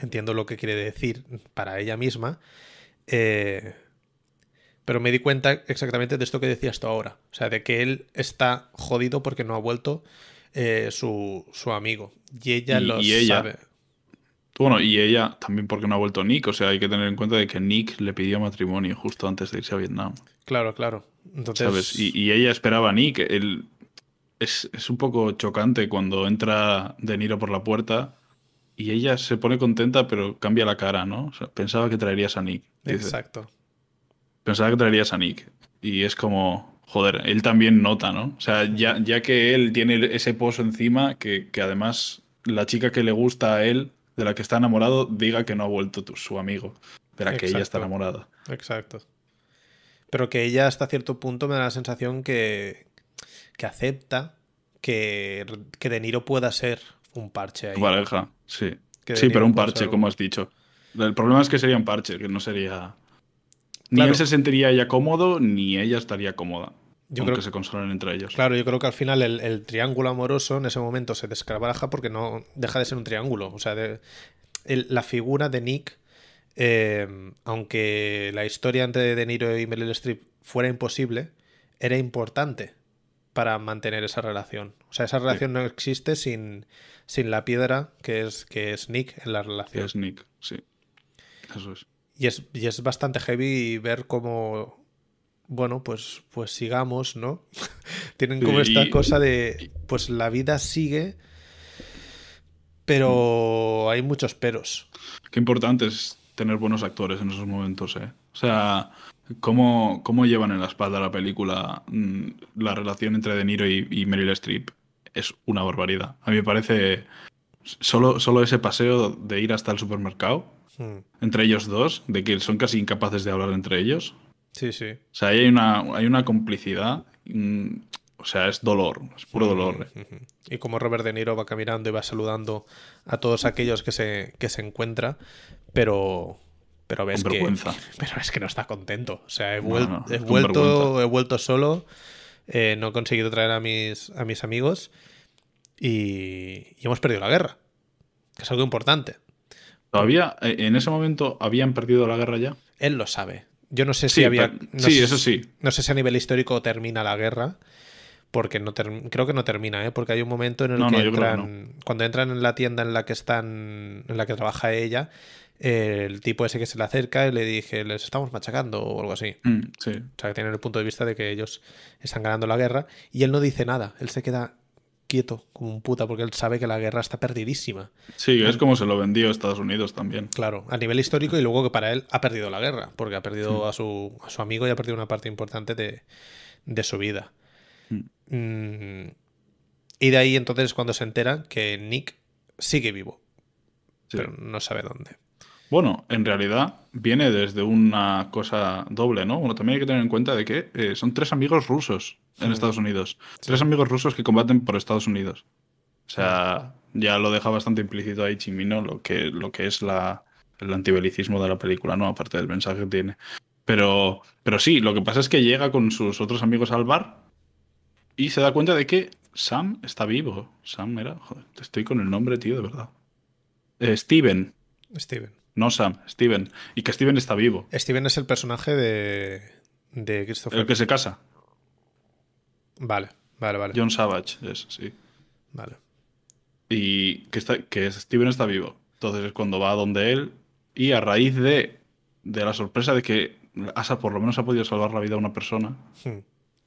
entiendo lo que quiere decir para ella misma. eh, pero me di cuenta exactamente de esto que decías tú ahora. O sea, de que él está jodido porque no ha vuelto eh, su, su amigo. Y ella Y- lo y ella- sabe. Bueno, y ella también porque no ha vuelto Nick. O sea, hay que tener en cuenta de que Nick le pidió matrimonio justo antes de irse a Vietnam. Claro, claro. Entonces, ¿Sabes? Y, y ella esperaba a Nick. Él, es, es un poco chocante cuando entra De Niro por la puerta y ella se pone contenta, pero cambia la cara, ¿no? O sea, pensaba que traerías a Nick. Dice, Exacto. Pensaba que traerías a Nick. Y es como, joder, él también nota, ¿no? O sea, ya, ya que él tiene ese pozo encima, que, que además la chica que le gusta a él, de la que está enamorado, diga que no ha vuelto tu- su amigo. Pero que ella está enamorada. Exacto. Pero que ella hasta cierto punto me da la sensación que, que acepta que, que De Niro pueda ser un parche ahí. Pareja, sí. Que De Sí, pero un parche, como has dicho. El problema es que sería un parche, que no sería. Ni Claro. él se sentiría ya cómodo, ni ella estaría cómoda. Yo creo que se consolen entre ellos. Claro, yo creo que al final el, triángulo amoroso en ese momento se descarabaja porque no deja de ser un triángulo. O sea, la figura de Nick, eh, aunque la historia entre De Niro y Meryl Streep fuera imposible, era importante para mantener esa relación. O sea, esa relación no existe sin, sin la piedra que es, que es Nick en la relación. Es Nick, sí. Eso es. Y es, y es bastante heavy ver cómo bueno, pues, pues sigamos, ¿no? Tienen como esta cosa de, pues la vida sigue, pero hay muchos peros. Qué importante es tener buenos actores en esos momentos, ¿eh? O sea, ¿cómo, cómo llevan en la espalda la película mm, la relación entre De Niro y, Meryl Streep? Es una barbaridad. A mí me parece solo, solo ese paseo de ir hasta el supermercado hmm. entre ellos dos, de que son casi incapaces de hablar entre ellos, Sí, sí. O sea, ahí hay una, hay una complicidad. Mm, o sea, es dolor, es puro dolor. ¿eh? Y como Robert De Niro va caminando y va saludando a todos aquellos que se, que se encuentra, pero, pero ves que pero es que no está contento. O sea, he, vuelto, he vuelto solo, eh, no he conseguido traer a mis, a mis amigos y, y hemos perdido la guerra, que es algo importante. ¿Todavía eh, en ese momento habían perdido la guerra ya? Él lo sabe. Yo no sé si había. sí, eso sí. No sé si a nivel histórico termina la guerra. Porque no creo que no termina, ¿eh? Porque hay un momento en el que entran. Cuando entran en la tienda en la que están. en la que trabaja ella. el tipo ese que se le acerca y le dije, les estamos machacando o algo así. Mm, sí. O sea, que tienen el punto de vista de que ellos están ganando la guerra. Y él no dice nada. Él se queda quieto, como un puta, porque él sabe que la guerra está perdidísima. Sí, es como se lo vendió Estados Unidos también. Claro, a nivel histórico y luego que para él ha perdido la guerra, porque ha perdido a, su, a, su, amigo y ha perdido una parte importante de, su vida. Mm, y de ahí entonces cuando se entera que Nick sigue vivo, pero no sabe dónde. Bueno, en realidad viene desde una cosa doble, ¿no? Bueno, también hay que tener en cuenta de que eh, son tres amigos rusos en Estados Unidos. Tres amigos rusos que combaten por Estados Unidos. O sea, ya lo deja bastante implícito ahí Chimino lo que, lo que es la, el antibelicismo de la película, ¿no? Aparte del mensaje que tiene. Pero, pero sí, lo que pasa es que llega con sus otros amigos al bar y se da cuenta de que Sam está vivo. Sam era. Joder, estoy con el nombre, tío, de verdad. Eh, Steven. Steven. No Sam, Steven. Y que Steven está vivo. Steven es el personaje de, de Christopher. El que se casa. Vale, vale, vale. John Savage, es, sí. Vale. Y que, está, que Steven está vivo. Entonces es cuando va donde él y a raíz de, de la sorpresa de que Asa por lo menos ha podido salvar la vida a una persona, hmm.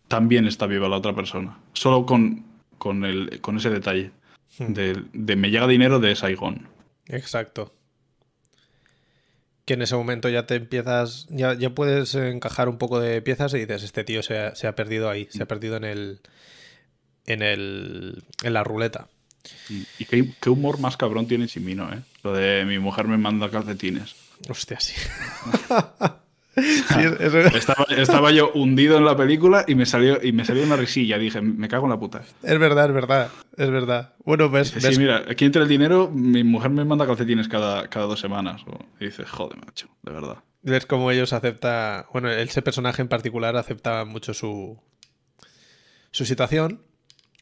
también está viva la otra persona. Solo con, con, el, con ese detalle hmm. de, de me llega dinero de Saigon. Exacto que en ese momento ya te empiezas, ya, ya puedes encajar un poco de piezas y dices, este tío se ha, se ha perdido ahí, se ha perdido en el, en el, en la ruleta. Y qué, qué humor más cabrón tiene Chimino, ¿eh? Lo de mi mujer me manda calcetines. Hostia, sí. estaba, yo hundido en la película y me salió y me salió una risilla. Dije, me cago en la puta. Es verdad, es verdad, es verdad. Bueno, ves. Sí, mira, aquí entra el dinero, mi mujer me manda calcetines cada, cada dos semanas. Y dices, joder, macho, de verdad. Ves cómo ellos acepta. Bueno, ese personaje en particular acepta mucho su. su situación,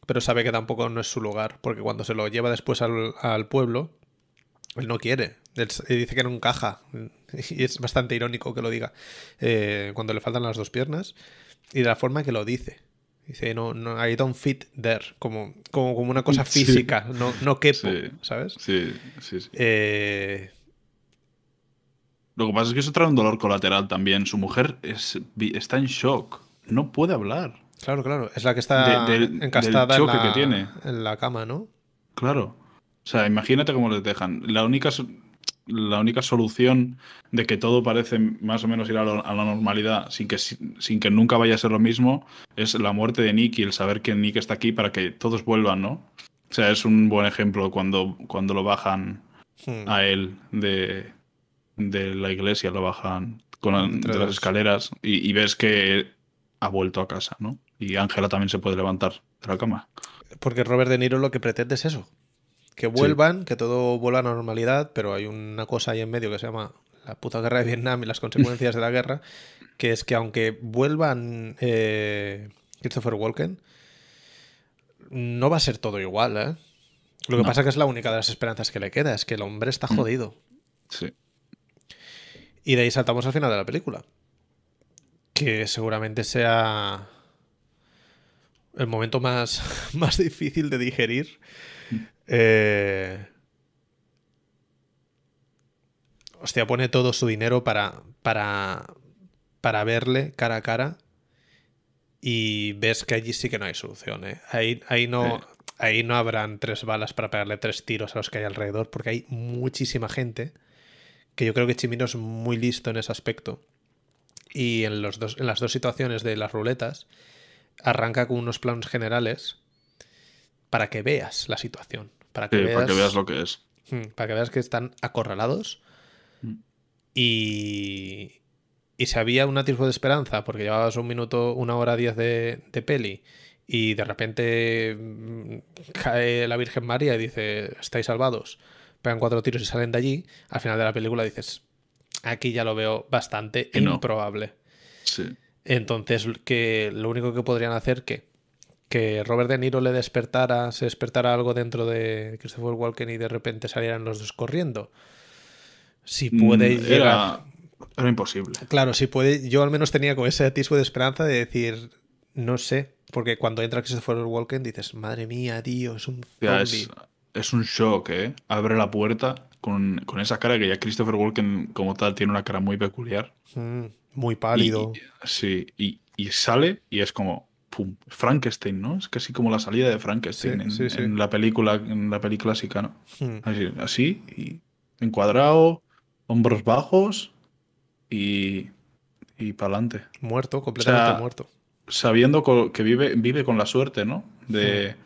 pero sabe que tampoco no es su lugar, porque cuando se lo lleva después al, al pueblo, él no quiere. Él dice que no encaja. Y es bastante irónico que lo diga. Eh, cuando le faltan las dos piernas. Y de la forma que lo dice. Dice, no, no, I don't fit there. Como, como, como una cosa física. No, no quepo, ¿sabes? Sí, sí, sí. Eh, lo que pasa es que eso trae un dolor colateral también. Su mujer es, está en shock. No puede hablar. Claro, claro. Es la que está encastada en, la, que tiene. en la cama, ¿no? Claro. O sea, imagínate cómo les dejan. La única, la única solución de que todo parece más o menos ir a, la normalidad sin que, sin que nunca vaya a ser lo mismo es la muerte de Nick y el saber que Nick está aquí para que todos vuelvan, ¿no? O sea, es un buen ejemplo cuando, cuando lo bajan hmm. a él de, de la iglesia, lo bajan con de las escaleras y, y ves que ha vuelto a casa, ¿no? Y Ángela también se puede levantar de la cama. Porque Robert De Niro lo que pretende es eso, que vuelvan, que todo vuelva a la normalidad, pero hay una cosa ahí en medio que se llama la puta guerra de Vietnam y las consecuencias de la guerra, que es que aunque vuelvan eh, Christopher Walken, no va a ser todo igual, ¿eh? Lo que pasa que es la única de las esperanzas que le queda, es que el hombre está Mm. jodido. Sí. Y de ahí saltamos al final de la película. Que seguramente sea el momento más, más difícil de digerir. Eh, Hostia, pone todo su dinero para, para, para verle cara a cara. Y ves que allí sí que no hay solución. ¿eh? Ahí, ahí, no, ahí no habrán tres balas para pegarle tres tiros a los que hay alrededor, porque hay muchísima gente que yo creo que Chimino es muy listo en ese aspecto. Y en, los dos, en las dos situaciones de las ruletas, arranca con unos planos generales para que veas la situación. Para que, Sí, veas, para que veas lo que es. Mm, para que veas que están acorralados. Mm. Y, y si había un atisbo de esperanza, porque llevabas un minuto, una hora diez de, de peli, y de repente mm, cae la Virgen María y dice, estáis salvados, pegan cuatro tiros y salen de allí, al final de la película dices, aquí ya lo veo bastante no. improbable. Sí. Entonces, que lo único que podrían hacer que que Robert De Niro le despertara, se despertara algo dentro de Christopher Walken y de repente salieran los dos corriendo. Si puede Mm, llegar. Era, era imposible. Claro, si puede. Yo al menos tenía como ese atisbo de esperanza de decir, no sé, porque cuando entra Christopher Walken dices, madre mía, tío, es un Ya, es, es un shock, ¿eh? Abre la puerta con, con esa cara que ya Christopher Walken como tal tiene una cara muy peculiar. Mm, muy pálido. y- sí, y, y sale y es como pum, Frankenstein, ¿no? Es casi como la salida de Frankenstein Sí, en, sí, sí. en la película, en la peli clásica, ¿no? Así, así, y encuadrado, hombros bajos y, y para adelante. muerto, completamente O sea, muerto. Sabiendo que vive, vive con la suerte, ¿no? De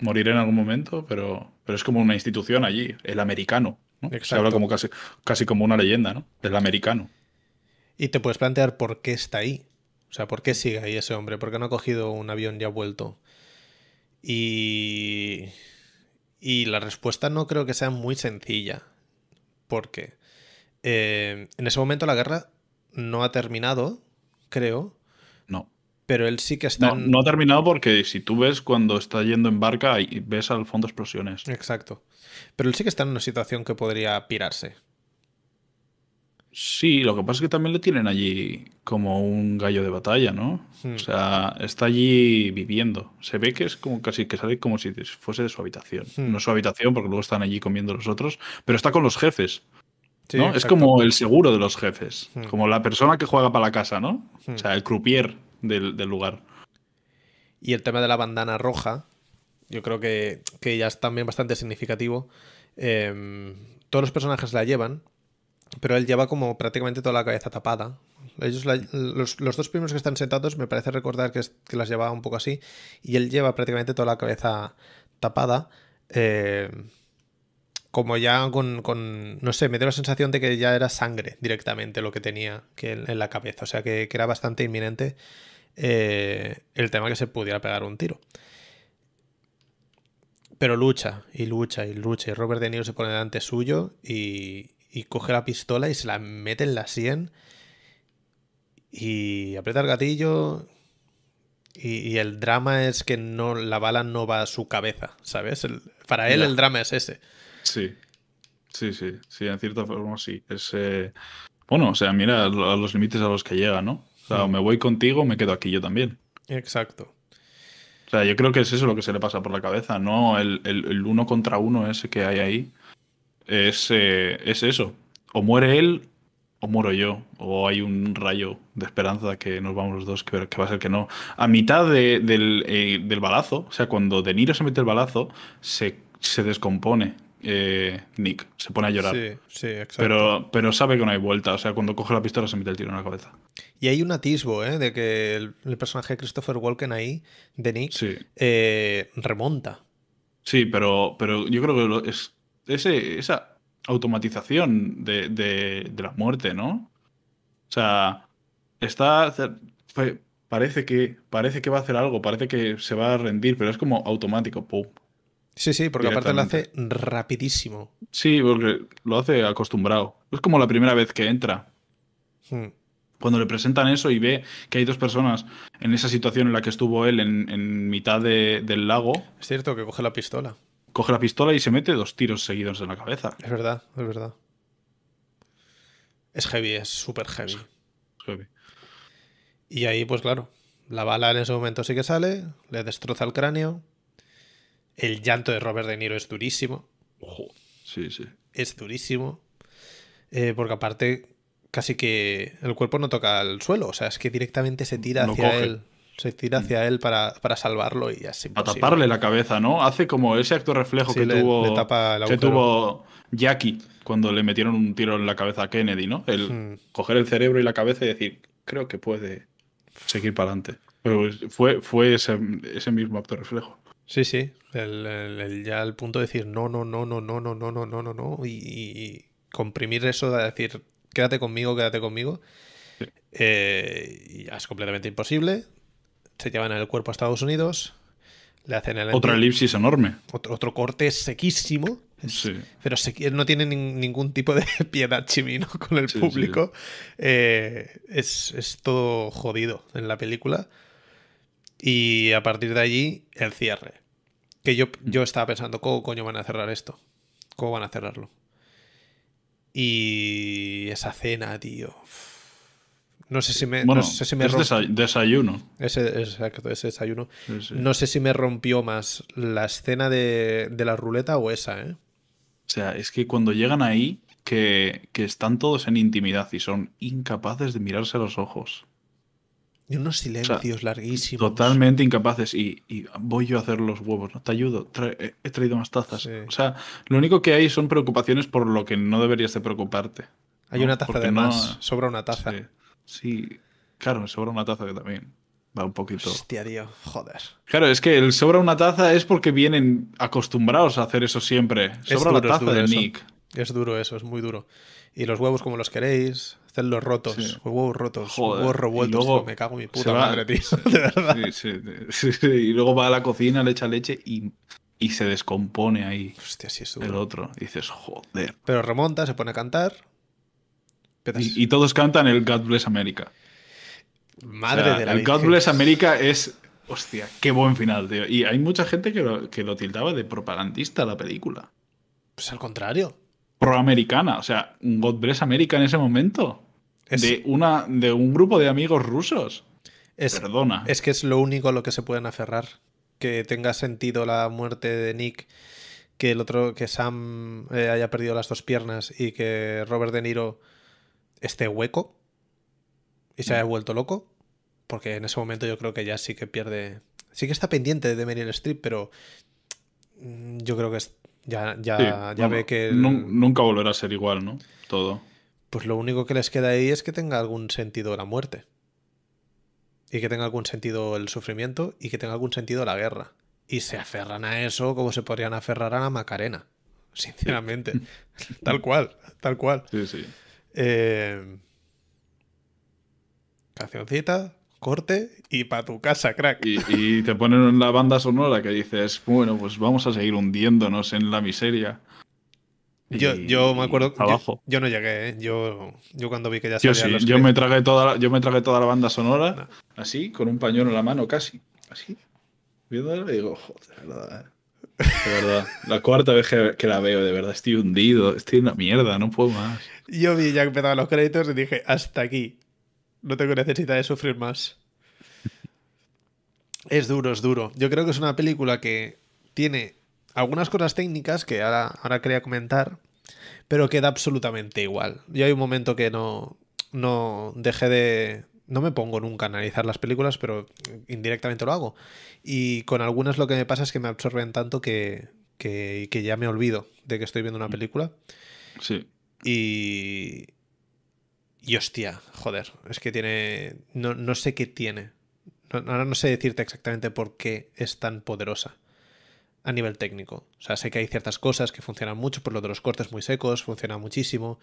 morir en algún momento, pero, pero es como una institución allí, el americano. ¿no? Se habla como casi, casi como una leyenda, ¿no? El americano. Y te puedes plantear por qué está ahí. O sea, ¿por qué sigue ahí ese hombre? ¿Por qué no ha cogido un avión y ha vuelto? Y. Y la respuesta no creo que sea muy sencilla. Porque eh, en ese momento la guerra no ha terminado, creo. No. Pero él sí que está. No, en- no ha terminado porque si tú ves cuando está yendo en barca y ves al fondo explosiones. Exacto. Pero él sí que está en una situación que podría pirarse. Sí, lo que pasa es que también le tienen allí como un gallo de batalla, ¿no? Hmm. O sea, está allí viviendo. Se ve que es como casi que sale como si fuese de su habitación. Hmm. No es su habitación porque luego están allí comiendo los otros, pero está con los jefes, Sí, ¿no? Es como el seguro de los jefes, Hmm. como la persona que juega para la casa, ¿no? Hmm. O sea, el croupier del, del lugar. Y el tema de la bandana roja, yo creo que, que ya es también bastante significativo. Em, todos los personajes la llevan, pero él lleva como prácticamente toda la cabeza tapada. Ellos los, los dos primeros que están sentados me parece recordar que, es- que las llevaba un poco así. Y él lleva prácticamente toda la cabeza tapada. em, como ya con, con- No sé, me dio la sensación de que ya era sangre directamente lo que tenía que en, en la cabeza. O sea, que, que era bastante inminente eh, el tema que se pudiera pegar un tiro. Pero lucha, y lucha, y lucha. Y Robert De Niro se pone delante suyo y, y coge la pistola y se la mete en la sien. Y aprieta el gatillo. Y, y el drama es que no, la bala no va a su cabeza, ¿sabes? El- para él Ya. el drama es ese. Sí, sí, sí, sí, en cierta forma sí. Es, eh, Bueno, o sea, mira a lo- a los límites a los que llega, ¿no? O sea, o Hmm. me voy contigo, o me quedo aquí yo también. Exacto. O sea, yo creo que es eso lo que se le pasa por la cabeza, no el, el- el uno contra uno ese que hay ahí. Es, eh, es eso. O muere él o muero yo. O hay un rayo de esperanza que nos vamos los dos, que, que va a ser que no. A mitad de- del, eh, del balazo, o sea, cuando De Niro se mete el balazo, se, se descompone eh, Nick. Se pone a llorar. Sí, sí, exacto. Pero, pero sabe que no hay vuelta. O sea, cuando coge la pistola se mete el tiro en la cabeza. Y hay un atisbo, ¿eh? De que el, el personaje de Christopher Walken ahí, de Nick, Sí. eh, remonta. Sí, pero, pero yo creo que es ese, esa automatización de, de- de la muerte, ¿no? O sea, está. pa- Parece que, parece que va a hacer algo, parece que se va a rendir, pero es como automático. pum. Sí, sí, porque aparte lo hace rapidísimo. Sí, porque lo hace acostumbrado. Es como la primera vez que entra. Hmm. cuando le presentan eso y ve que hay dos personas en esa situación en la que estuvo él en, mitad del lago. Es cierto que coge la pistola. Coge la pistola y se mete dos tiros seguidos en la cabeza. Es verdad, es verdad. Es heavy, es súper heavy. heavy. Y ahí, pues claro, la bala en ese momento sí que sale, le destroza el cráneo. El llanto de Robert De Niro es durísimo. sí, sí. Es durísimo. Eh, porque aparte, casi que el cuerpo no toca el suelo. O sea, es que directamente se tira hacia él. Se tira mm. hacia él para, salvarlo y así. A taparle la cabeza, ¿no? Hace como ese acto reflejo que tuvo. que tuvo Jackie cuando le metieron un tiro en la cabeza a Kennedy, ¿no? El hmm. coger el cerebro y la cabeza y decir, creo que puede seguir para adelante. Pero fue, fue ese, mismo acto reflejo. Sí, sí. El, ya al punto de decir no, no, no, no, no, no, no, no, no, no, no. Y, comprimir eso de decir quédate conmigo, quédate conmigo. Eh, y ya es completamente imposible. Se llevan el cuerpo a Estados Unidos. Le hacen el. Otra elipsis enorme. Otro, otro corte sequísimo. Sí. Pero no tiene ningún tipo de piedad chimino con el público. Eh, es, es, todo jodido en la película. Y a partir de allí, el cierre. Que yo, mm. yo estaba pensando, ¿cómo coño van a cerrar esto? ¿Cómo van a cerrarlo? Y esa cena, tío. No sé si me. no sé si me es desayuno. Ese, exacto, ese desayuno. No sé si me rompió más la escena de, de, la ruleta o esa, ¿eh? O sea, es que cuando llegan ahí, que, que están todos en intimidad y son incapaces de mirarse a los ojos. Y unos silencios larguísimos. Totalmente incapaces. Y, voy yo a hacer los huevos, ¿no? Te ayudo. he traído más tazas. O sea, lo único que hay son preocupaciones por lo que no deberías de preocuparte. Hay una taza de más. Sobra una taza. Sí. Claro, me sobra una taza que también va un poquito. Hostia, tío, joder. Claro, es que el sobra una taza es porque vienen acostumbrados a hacer eso siempre. Sobra la taza de Nick. Es duro eso, es muy duro. Y los huevos como los queréis, los rotos, huevos rotos, huevos revueltos. Luego me cago en mi puta madre, tío. de verdad. Sí, sí, sí, Y luego va a la cocina, le echa leche y, y se descompone ahí. Hostia, sí es El otro. Y dices, joder. Pero remonta, se pone a cantar. Y, todos cantan el God Bless America. Madre de la El God Bless America es. Hostia, qué buen final, tío. Y hay mucha gente que lo, que lo tildaba de propagandista la película. Pues al contrario proamericana. O sea, God Bless America en ese momento. de, una, de un grupo de amigos rusos. Perdona. Es que es lo único a lo que se pueden aferrar. Que tenga sentido la muerte de Nick, que el otro, que Sam eh, haya perdido las dos piernas y que Robert De Niro esté hueco y se haya vuelto loco. Porque en ese momento yo creo que ya sí que pierde. Sí que está pendiente de Meryl Streep, pero mm, yo creo que es ya, ya, ya ve que. Nunca volverá a ser igual, ¿no? Todo. Pues lo único que les queda ahí es que tenga algún sentido la muerte. Y que tenga algún sentido el sufrimiento y que tenga algún sentido la guerra. Y se aferran a eso como se podrían aferrar a la Macarena. Sinceramente. tal cual, tal cual. Sí, sí. Eh... Cancioncita, corte y para tu casa, crack. Y, te ponen en la banda sonora que dices, bueno, pues vamos a seguir hundiéndonos en la miseria. Yo, yo me acuerdo. Abajo. Yo, no llegué, ¿eh? yo, yo cuando vi que ya yo sí, yo me tragué toda la, Yo me tragué toda la banda sonora, así, con un pañuelo en la mano, casi. Así. Viéndola y digo, joder, de verdad. ¿eh? De verdad. la cuarta vez que, la veo, de verdad, estoy hundido, estoy en una mierda, no puedo más. Yo vi ya que empezaban los créditos y dije, hasta aquí. No tengo necesidad de sufrir más. Es duro, es duro. Yo creo que es una película que tiene algunas cosas técnicas que ahora, ahora quería comentar, pero queda absolutamente igual. Yo hay un momento que no, no dejé de... No me pongo nunca a analizar las películas, pero indirectamente lo hago. Y con algunas lo que me pasa es que me absorben tanto que, que, que ya me olvido de que estoy viendo una película. Sí. Y, y hostia, joder, es que tiene. No, sé qué tiene. ahora no sé decirte exactamente por qué es tan poderosa a nivel técnico. O sea, sé que hay ciertas cosas que funcionan mucho, por lo de los cortes muy secos, funciona muchísimo.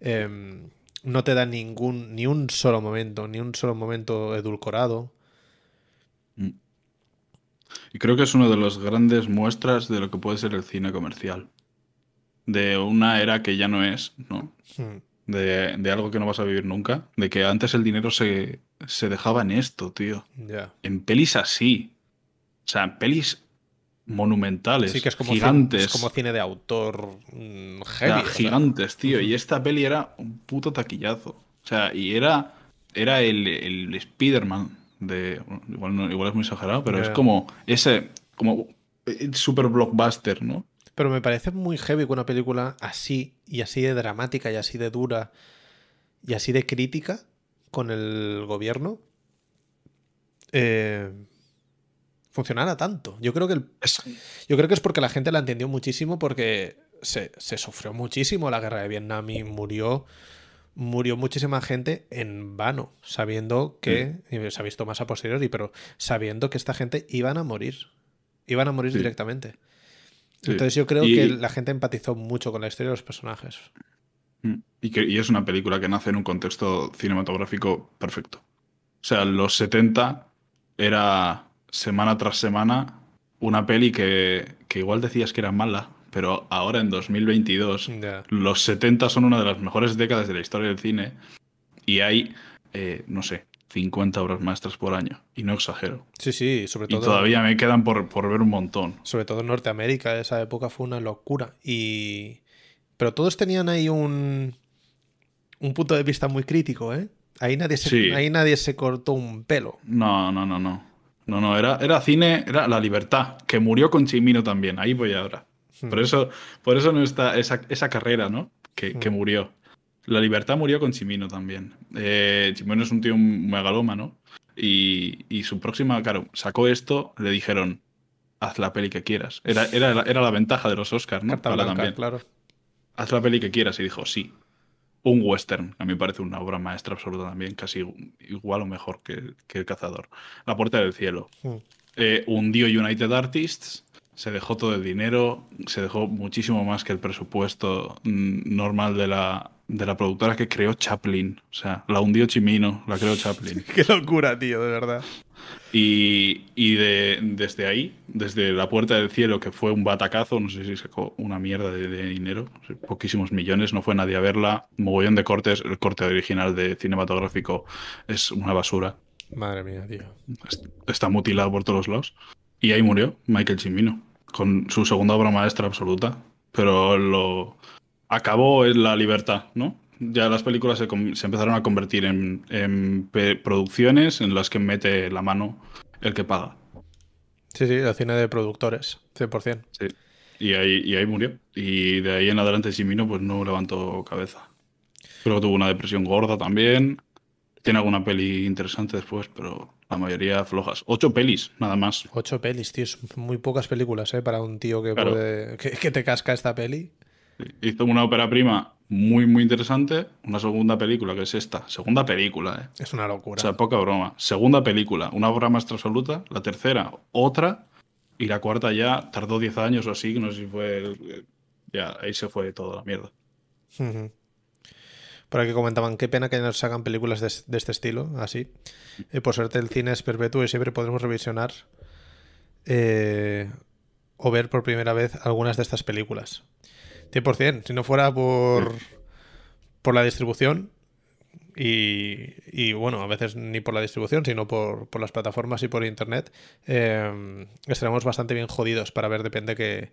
Em, no te da ningún, ni un solo momento, ni un solo momento edulcorado. Mm. Y creo que es una de las grandes muestras de lo que puede ser el cine comercial. De una era que ya no es, ¿no? Hmm de, de algo que no vas a vivir nunca, de que antes el dinero se, se dejaba en esto, tío. En pelis así. O sea, en pelis monumentales, Sí, que es como, gigantes. cine, es como cine de autor mm, heavy. gigantes, tío. Y esta peli era un puto taquillazo. O sea, y era, era el, el Spider-Man de. Igual, es muy exagerado, pero es como ese. Como el super blockbuster, ¿no? Pero me parece muy heavy que una película así, y así de dramática, y así de dura, y así de crítica con el gobierno, eh, funcionara tanto. Yo creo que el- Es- yo creo que es porque la gente la entendió muchísimo porque se, se sufrió muchísimo la guerra de Vietnam y murió, murió muchísima gente en vano, sabiendo que, y se ha visto más a posteriori, pero sabiendo que esta gente iban a morir, iban a morir Sí. directamente. Sí. Entonces yo creo Y- que la gente empatizó mucho con la historia de los personajes. Mm. Y, que, y es una película que nace en un contexto cinematográfico perfecto. O sea, los 70 era semana tras semana una peli que, que igual decías que era mala, pero ahora en 2022 Ya. los 70 son una de las mejores décadas de la historia del cine y hay, eh, no sé, 50 obras maestras por año. Y no exagero. Sí, sí, sobre Y todo, todavía me quedan por, por ver un montón. sobre todo en Norteamérica, esa época fue una locura. Y... Pero todos tenían ahí un, un punto de vista muy crítico, ¿eh? Ahí nadie se, Sí. ahí nadie se cortó un pelo. No, no, no, no. No, no, era, era cine, era La Libertad, que murió con Chimino también. Ahí voy ahora. Por Mm. eso, por eso no está esa, esa carrera, ¿no? Que, que Mm. murió. La Libertad murió con Chimino también. Eh, Chimino es un tío megalómano. Y, y su próxima, claro, sacó esto, le dijeron, haz la peli que quieras. Era, era, la- era la ventaja de los Oscars, ¿no? Carta Ahora blanca, también. claro. Haz la peli que quieras. Y dijo, sí. Un western, a mí me parece una obra maestra absoluta también, casi igual o mejor que, que El Cazador. La Puerta del Cielo. Mm. Eh, hundió United Artists, se dejó todo el dinero, se dejó muchísimo más que el presupuesto mm, normal de la, de la productora que creó Chaplin. O sea, la hundió Chimino, la creó Chaplin. Qué locura, tío, de verdad. Y, y de, desde ahí, desde La Puerta del Cielo, que fue un batacazo, no sé si sacó una mierda de, de dinero, poquísimos millones, no fue nadie a verla, mogollón de cortes, el corte original de cinematográfico es una basura, Madre mía, tío. est- está mutilado por todos lados. Y ahí murió Michael Cimino, con su segunda obra maestra absoluta, pero lo acabó la libertad, ¿no? Ya las películas se, empezaron a convertir en, producciones en las que mete la mano el que paga. Sí, sí, el cine de productores, 100%. Sí. Y ahí, y ahí murió. Y de ahí en adelante Chimino pues no levantó cabeza. Creo que tuvo una depresión gorda también. Tiene alguna peli interesante después, pero la mayoría flojas. Ocho pelis, nada más. Ocho pelis, tío. Son muy pocas películas, ¿eh? Para un tío que Claro. puede. Que, que te casca esta peli. Hizo una ópera prima muy, muy interesante. Una segunda película, que es esta. Segunda película, ¿eh? Es una O locura. sea, poca broma. Segunda película, una obra maestra absoluta. La tercera, otra. Y la cuarta ya tardó 10 años o así, no sé si fue... el- Ya, ahí se fue toda la mierda. Por aquí comentaban, qué pena que nos hagan películas de, de este estilo, así. Y por suerte el cine es perpetuo y siempre podremos revisionar eh, o ver por primera vez algunas de estas películas. 100%, si no fuera por, por la distribución y, y, bueno, a veces ni por la distribución, sino por, por las plataformas y por internet, eh, estaremos bastante bien jodidos para ver depende qué,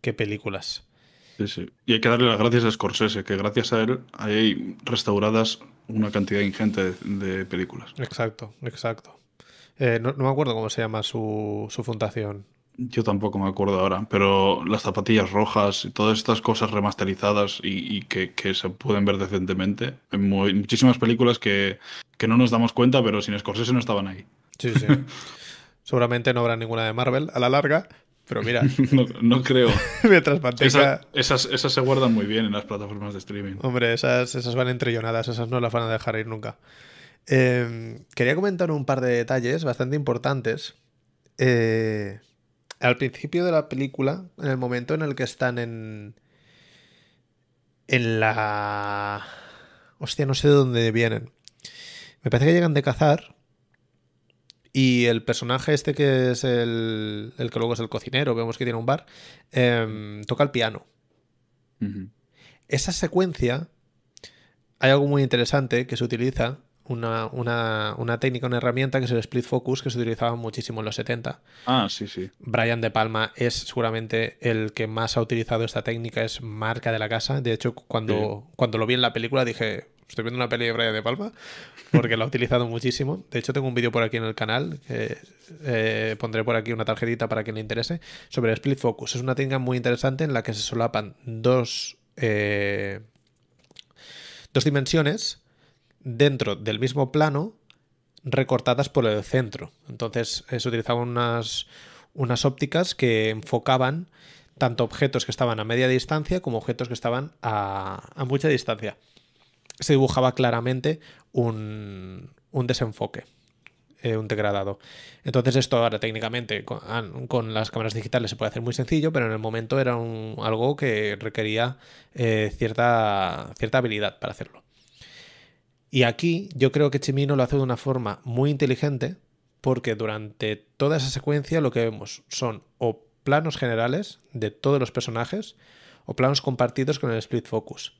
qué películas. Sí, sí. Y hay que darle las gracias a Scorsese, que gracias a él hay restauradas una cantidad ingente de, de películas. Exacto, exacto. Eh, no, no me acuerdo cómo se llama su, su fundación. Yo tampoco me acuerdo ahora, pero las zapatillas rojas y todas estas cosas remasterizadas y, y que, que se pueden ver decentemente. Mu- muchísimas películas que, que no nos damos cuenta, pero sin Scorsese no estaban ahí. Sí, sí. Seguramente no habrá ninguna de Marvel a la larga, pero mira, No, no creo. mientras mantenga... Esa- esas, esas se guardan muy bien en las plataformas de streaming. Hombre, esas, esas van entrellonadas, esas no las van a dejar ir nunca. Eh, quería comentar un par de detalles bastante importantes. Eh, al principio de la película, en el momento en el que están en. En la. Hostia, no sé de dónde vienen. Me parece que llegan de cazar. Y el personaje este que es el, el que luego es el cocinero, vemos que tiene un bar, em, toca el piano. Esa secuencia hay algo muy interesante que se utiliza, una, una, una, técnica, una herramienta que es el split focus, que se utilizaba muchísimo en los 70. Ah, sí, sí. Brian De Palma es seguramente el que más ha utilizado esta técnica, es marca de la casa. De hecho, cuando, cuando lo vi en la película dije, estoy viendo una peli de Brian De Palma, porque lo ha utilizado muchísimo. De hecho, tengo un vídeo por aquí en el canal, que eh, pondré por aquí una tarjetita para quien le interese, sobre el split focus. Es una técnica muy interesante en la que se solapan dos, eh, dos dimensiones dentro del mismo plano recortadas por el centro. Entonces eh, se utilizaban unas, unas ópticas que enfocaban tanto objetos que estaban a media distancia como objetos que estaban a, a mucha distancia. Se dibujaba claramente un, un desenfoque, eh, un degradado. Entonces esto ahora técnicamente con, con, las cámaras digitales se puede hacer muy sencillo, pero en el momento era un, algo que requería eh, cierta, cierta habilidad para hacerlo. Y aquí yo creo que Chimino lo hace de una forma muy inteligente porque durante toda esa secuencia lo que vemos son o planos generales de todos los personajes o planos compartidos con el split focus.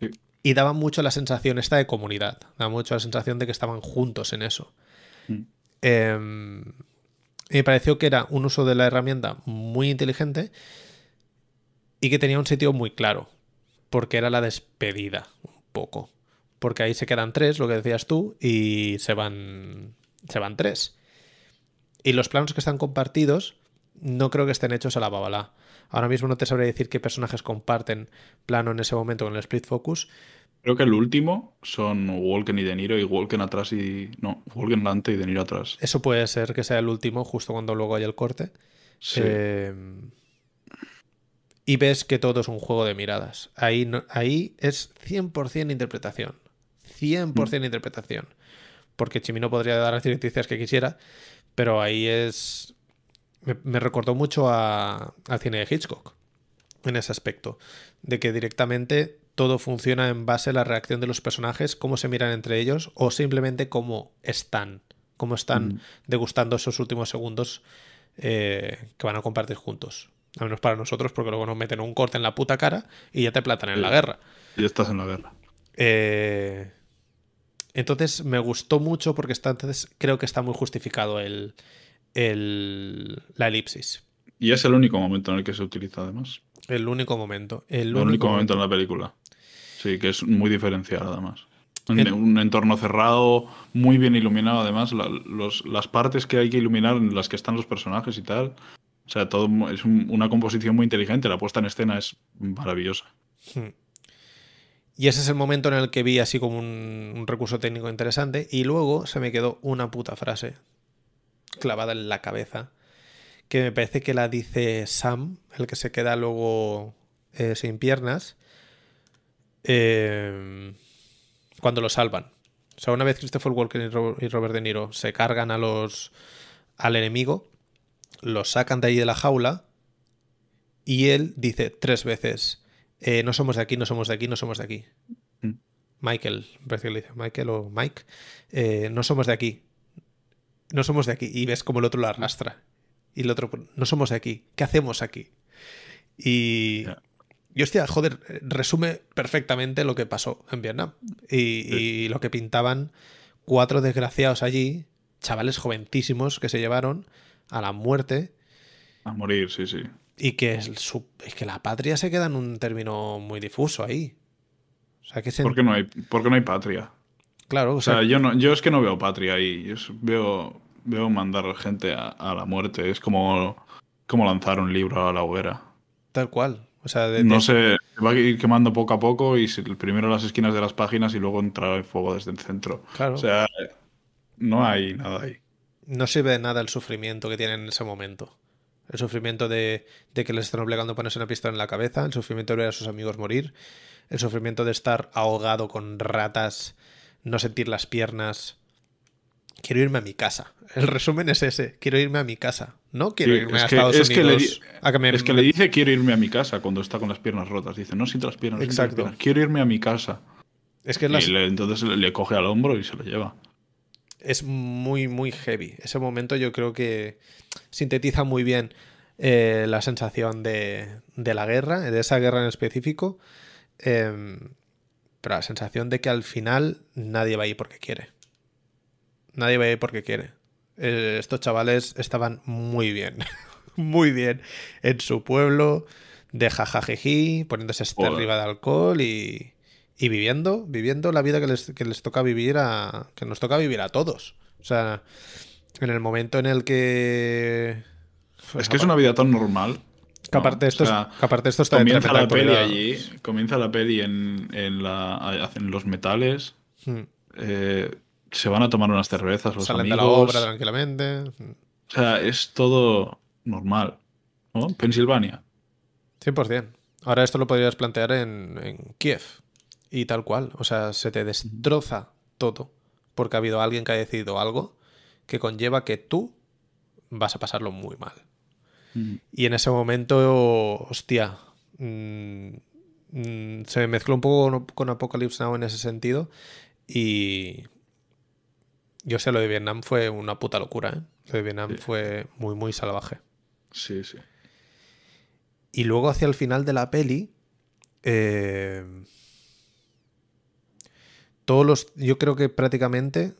Sí. Y daba mucho la sensación esta de comunidad, daba mucho la sensación de que estaban juntos en eso. Mm. Eh, me pareció que era un uso de la herramienta muy inteligente y que tenía un sitio muy claro, porque era la despedida, un poco porque ahí se quedan tres, lo que decías tú, y se van, se van tres. Y los planos que están compartidos no creo que estén hechos a la babala. Ahora mismo no te sabré decir qué personajes comparten plano en ese momento con el split focus. Creo que el último son Walken y De Niro y Walken atrás y... No, Walken delante y De Niro atrás. Eso puede ser que sea el último, justo cuando luego hay el corte. Sí. Eh, y ves que todo es un juego de miradas. Ahí, no, ahí es 100% interpretación. 100% interpretación. Porque Chimino podría dar las directrices que quisiera, pero ahí es. Me, me recordó mucho a, al cine de Hitchcock en ese aspecto. De que directamente todo funciona en base a la reacción de los personajes, cómo se miran entre ellos o simplemente cómo están. Cómo están Mm. degustando esos últimos segundos eh, que van a compartir juntos. Al menos para nosotros, porque luego nos meten un corte en la puta cara y ya te platan en la guerra. Y estás en la guerra. Eh, entonces me gustó mucho porque está, entonces creo que está muy justificado el, el- la elipsis. Y es el único momento en el que se utiliza, además. El único momento. El, El único momento en la película. Sí, que es muy diferencial, además. Un, En- un entorno cerrado, muy bien iluminado, además. la- los- las partes que hay que iluminar en las que están los personajes y tal. O sea, todo es un- una composición muy inteligente. La puesta en escena es maravillosa. Hmm. Y ese es el momento en el que vi así como un, recurso técnico interesante. Y luego se me quedó una puta frase clavada en la cabeza. Que me parece que la dice Sam, el que se queda luego eh, sin piernas. eh, cuando lo salvan. O sea, una vez Christopher Walken y Ro- y Robert De Niro se cargan a los al enemigo, los sacan de ahí de la jaula y él dice tres veces, eh, no somos de aquí, no somos de aquí, no somos de aquí. Mm. Michael, parece que le dice Michael o Mike, eh, no somos de aquí, no somos de aquí. Y ves como el otro lo arrastra. Y el otro, no somos de aquí, ¿qué hacemos aquí? Y... Hostia, joder, resume perfectamente lo que pasó en Vietnam. Y, Sí. y lo que pintaban cuatro desgraciados allí, chavales joventísimos que se llevaron a la muerte A morir, sí, sí. Y que, es, su- es que la patria se queda en un término muy difuso ahí. O sea, que se... ¿Por qué no hay, por qué no hay patria? Claro, o O sea, yo, no, yo es que no veo patria ahí. Yo veo, veo mandar gente a, a la muerte. Es como, como lanzar un libro a la hoguera. tal cual. O sea, de- No sé, se va a ir quemando poco a poco y primero las esquinas de las páginas y luego entrar el fuego desde el centro. claro, O sea, no hay nada ahí. no sirve de nada el sufrimiento que tienen en ese momento. El sufrimiento de, de que les están obligando a ponerse una pistola en la cabeza, el sufrimiento de ver a sus amigos morir, el sufrimiento de estar ahogado con ratas, no sentir las piernas. Quiero irme a mi casa. El resumen es ese. Quiero irme a mi casa. No quiero Sí, irme es a que- Estados es que le Unidos. di- a que me- Es que le dice quiero irme a mi casa cuando está con las piernas rotas. Dice, no siento las piernas. las Exacto. piernas. Quiero irme a mi casa. es que Y las- le- entonces le, le coge al hombro y se lo lleva. Es muy, muy heavy. Ese momento yo creo que sintetiza muy bien eh, la sensación de, de la guerra, de esa guerra en específico. Eh, pero la sensación de que al final nadie va ahí porque quiere. Nadie va ahí porque quiere. Eh, estos chavales estaban muy bien, muy bien en su pueblo, de jajajejí, poniéndose Joder. arriba de alcohol y, y viviendo, viviendo la vida que les, que les toca vivir a. que nos toca vivir a todos. O sea, en el momento en el que. pues, Es que es una vida tan normal. Que aparte, ¿no? esto, O sea, que aparte esto está comienza la peli allí, comienza la peli en, en la, en los metales, Mm. eh, se van a tomar unas cervezas los Salen de la obra tranquilamente. O sea, es todo normal. ¿no? Pensilvania. 100%. Ahora esto lo podrías plantear en, en Kiev. Y tal cual. O sea, se te destroza todo. Porque ha habido alguien que ha decidido algo que conlleva que tú vas a pasarlo muy mal. Y en ese momento, hostia, mm, mm, se me mezcló un poco con, con Apocalypse Now en ese sentido. Y yo sé, lo de Vietnam fue una puta locura. ¿eh? Lo de Vietnam Sí. fue muy, muy salvaje. Sí, sí. Y luego hacia el final de la peli, eh, todos los, yo creo que prácticamente,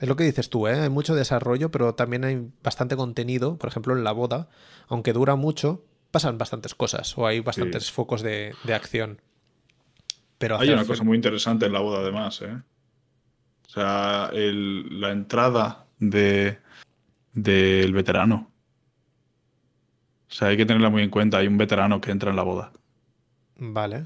es lo que dices tú, ¿eh? hay mucho desarrollo, pero también hay bastante contenido, por ejemplo en la boda, aunque dura mucho, pasan bastantes cosas o hay bastantes focos de, de acción. Pero Hay una cosa muy interesante en la boda, además, ¿eh? O sea, el- la entrada de del veterano. O sea, hay que tenerla muy en cuenta. Hay un veterano que entra en la boda. Vale.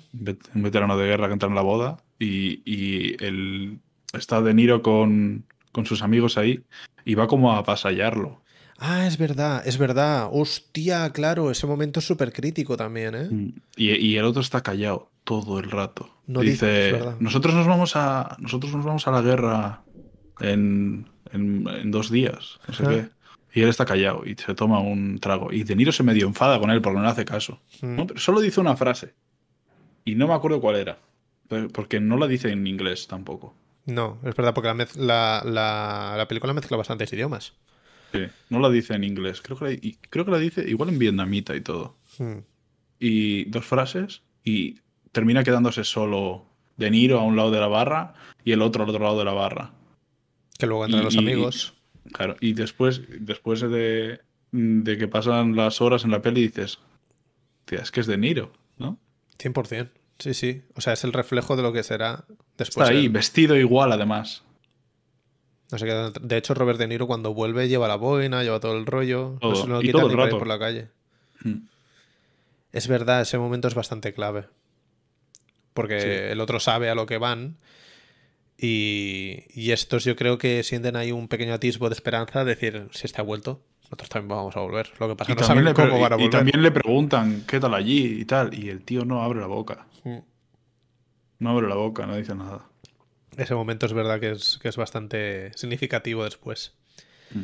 Un veterano de guerra que entra en la boda. Y, y el, está De Niro con, con sus amigos ahí. Y va como a avasallarlo. Ah, es verdad, es verdad. Hostia, claro, ese momento es súper crítico también, ¿eh? Y, y el otro está callado todo el rato. No dice, nosotros nos vamos a nosotros nos vamos a la guerra en, en- en dos días, no sé qué. Y él está callado y se toma un trago. Y De Niro se medio enfada con él porque no le hace caso. Mm. ¿no? Pero solo dice una frase. Y no me acuerdo cuál era. Porque no la dice en inglés tampoco. No, es verdad, porque la, la, la- la película mezcla bastantes idiomas. Sí, no la dice en inglés. Creo que la, y creo que la dice igual en vietnamita y todo. Mm. y dos frases y termina quedándose solo De Niro a un lado de la barra y el otro al otro lado de la barra. Que luego entran Y- los y- amigos. Claro, y después, después de, de que pasan las horas en la peli dices, "Tía, es que es De Niro, ¿no? 100%. Sí, sí. O sea, es el reflejo de lo que será después. Está ahí, el- vestido igual además. no sé qué- de hecho, Robert De Niro cuando vuelve lleva la boina, lleva todo el rollo. Todo. No se lo Y quita todo ni el para ir por la calle. Mm. Es verdad, ese momento es bastante clave. Porque Sí. el otro sabe a lo que van. Y, y estos yo creo que sienten ahí un pequeño atisbo de esperanza, decir, si este ha vuelto, nosotros también vamos a volver. Lo que pasa Y es que no saben cómo van a y volver. también le preguntan qué tal allí y tal, y el tío no abre la boca. No abre la boca, no dice nada. Ese momento es verdad que es, que es bastante significativo después. Mm.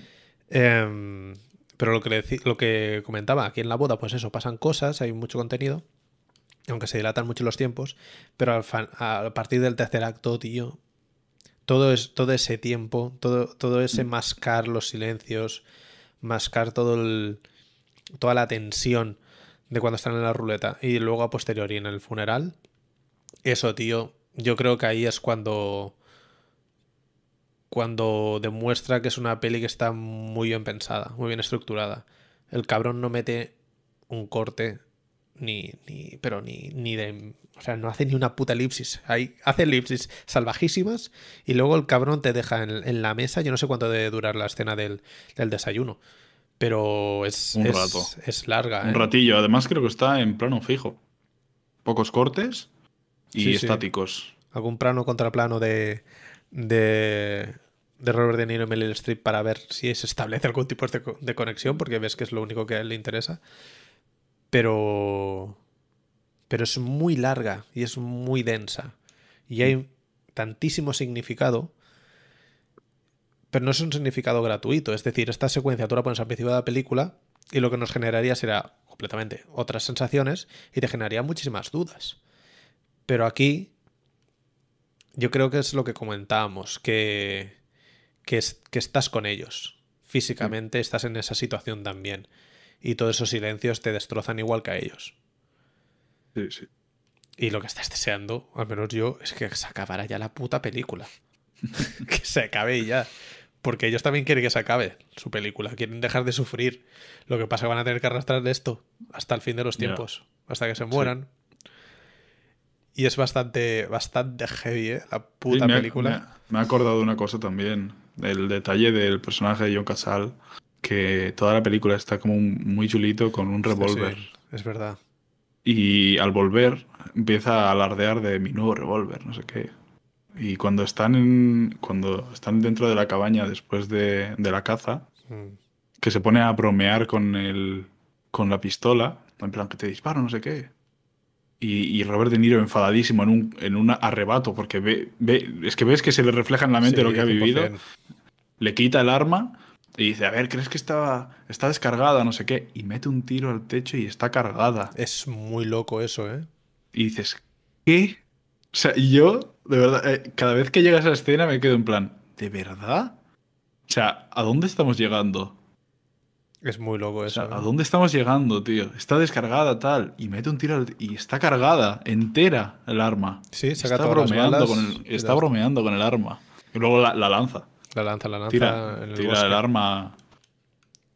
Em, pero lo que, lo que comentaba, aquí en la boda, pues eso, pasan cosas, hay mucho contenido, aunque se dilatan mucho los tiempos, pero al a partir del tercer acto, tío, todo, es, todo ese tiempo, todo, todo ese Mm. mascar los silencios, mascar todo el, toda la tensión de cuando están en la ruleta y luego a posteriori en el funeral, eso, tío, yo creo que ahí es cuando cuando demuestra que es una peli que está muy bien pensada, muy bien estructurada. El cabrón no mete un corte ni, ni pero ni, ni de o sea, no hace ni una puta elipsis. Ahí hace elipsis salvajísimas y luego el cabrón te deja en, la mesa, yo no sé cuánto debe durar la escena del, del desayuno, pero es Un es, rato. es larga, Un ¿eh? ratillo. Además creo que está en plano fijo. Pocos cortes y Sí, sí. estáticos. algún plano contra plano de, de, de Robert De Niro y Meryl Streep para ver si se establece algún tipo de, de conexión, porque ves que es lo único que a él le interesa. Pero, pero es muy larga y es muy densa. Y hay tantísimo significado, pero no es un significado gratuito. Es decir, esta secuencia tú la pones al principio de la película y lo que nos generaría será completamente otras sensaciones y te generaría muchísimas dudas. Pero aquí yo creo que es lo que comentábamos, que, que, es- que estás con ellos. Físicamente estás en esa situación también. Y todos esos silencios te destrozan igual que a ellos. Sí, sí. Y lo que estás deseando, al menos yo, es que se acabara ya la puta película. que se acabe ya. Porque ellos también quieren que se acabe su película. Quieren dejar de sufrir. Lo que pasa es que van a tener que arrastrar de esto hasta el fin de los tiempos. Hasta que se mueran. Y es bastante, bastante heavy, ¿eh? La Sí, puta ha, película. me ha- me ha acordado de una cosa también. El detalle del personaje de John Casal. Que toda la película está como un- muy chulito con un revólver. sí, es verdad. Y al volver empieza a alardear de mi nuevo revólver, no sé qué. Y cuando están en, cuando están dentro de la cabaña después de, de la caza, Mm. que se pone a bromear con el, con la pistola, en plan que te disparo, no sé qué. Y, y Robert De Niro enfadadísimo en un, en un arrebato, porque ve, ve, es que ves que se le refleja en la mente Sí, lo que ha vivido, 100%. le quita el arma y dice, a ver, ¿crees que estaba, está descargada? No sé qué. Y mete un tiro al techo y está cargada. Es muy loco eso, ¿eh? Y dices, ¿qué? O sea, yo, de verdad, eh, cada vez que llega esa escena me quedo en plan, ¿de verdad? O sea, ¿a dónde estamos llegando? Es muy loco O eso. sea, ¿a ¿eh? dónde estamos llegando, tío? Está descargada tal, y mete un tiro al- y está cargada, entera el arma. Sí, saca está todas las bromeando balas con el, está las- bromeando con el arma. Y luego la, la lanza. La lanza, la lanza Tira, en el tira bosque. el arma.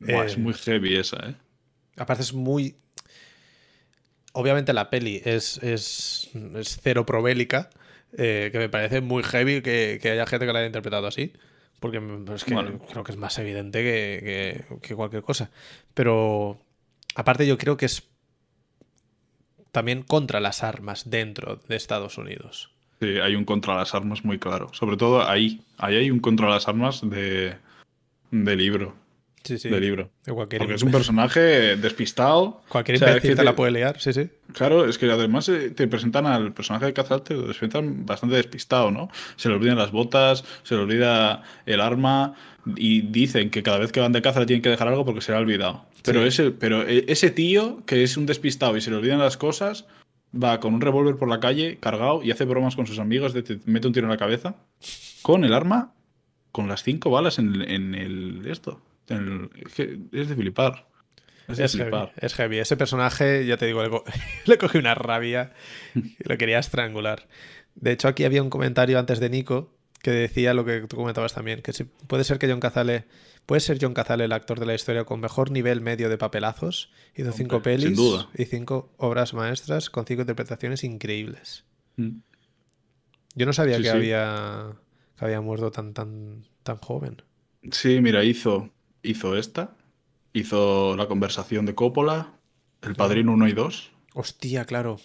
Buah, es Eh, muy heavy esa, ¿eh? Aparte es muy... Obviamente la peli es, es, es cero probélica, eh, que me parece muy heavy que, que haya gente que la haya interpretado así, porque m- es que Bueno. creo que es más evidente que, que- que cualquier cosa. Pero aparte yo creo que es también contra las armas dentro de Estados Unidos. Sí, hay un contra las armas muy claro. Sobre todo ahí. Ahí hay un contra las armas de, de libro. Sí, sí. De libro. De cualquier, Porque es un personaje despistado. cualquier O sea, es imbécil que te la puede liar, sí, sí. Claro, es que además eh, te presentan al personaje de Cazal, te lo presentan bastante despistado, ¿no? Se le olvidan las botas, se le olvida el arma y dicen que cada vez que van de caza le tienen que dejar algo porque se le ha olvidado. Pero, Sí. ese, pero e- ese tío que es un despistado y se le olvidan las cosas, va con un revólver por la calle cargado y hace bromas con sus amigos de te mete un tiro en la cabeza con el arma, con las cinco balas en, en el esto. En el- es de flipar. Es de Es heavy, es heavy. Ese personaje, ya te digo, le, co- le cogí una rabia y lo quería estrangular. De hecho, aquí había un comentario antes de Nico que decía lo que tú comentabas también, que si, puede ser que John Cazale, puede ser John Cazale el actor de la historia con mejor nivel medio de papelazos, hizo Hombre, cinco pelis sin duda. y cinco obras maestras con cinco interpretaciones increíbles. Mm. Yo no sabía Sí, que, sí. Había, que había muerto tan, tan, tan joven. Sí, mira, hizo, hizo esta, hizo la conversación de Coppola, El Padrino 1 y 2. Hostia, claro.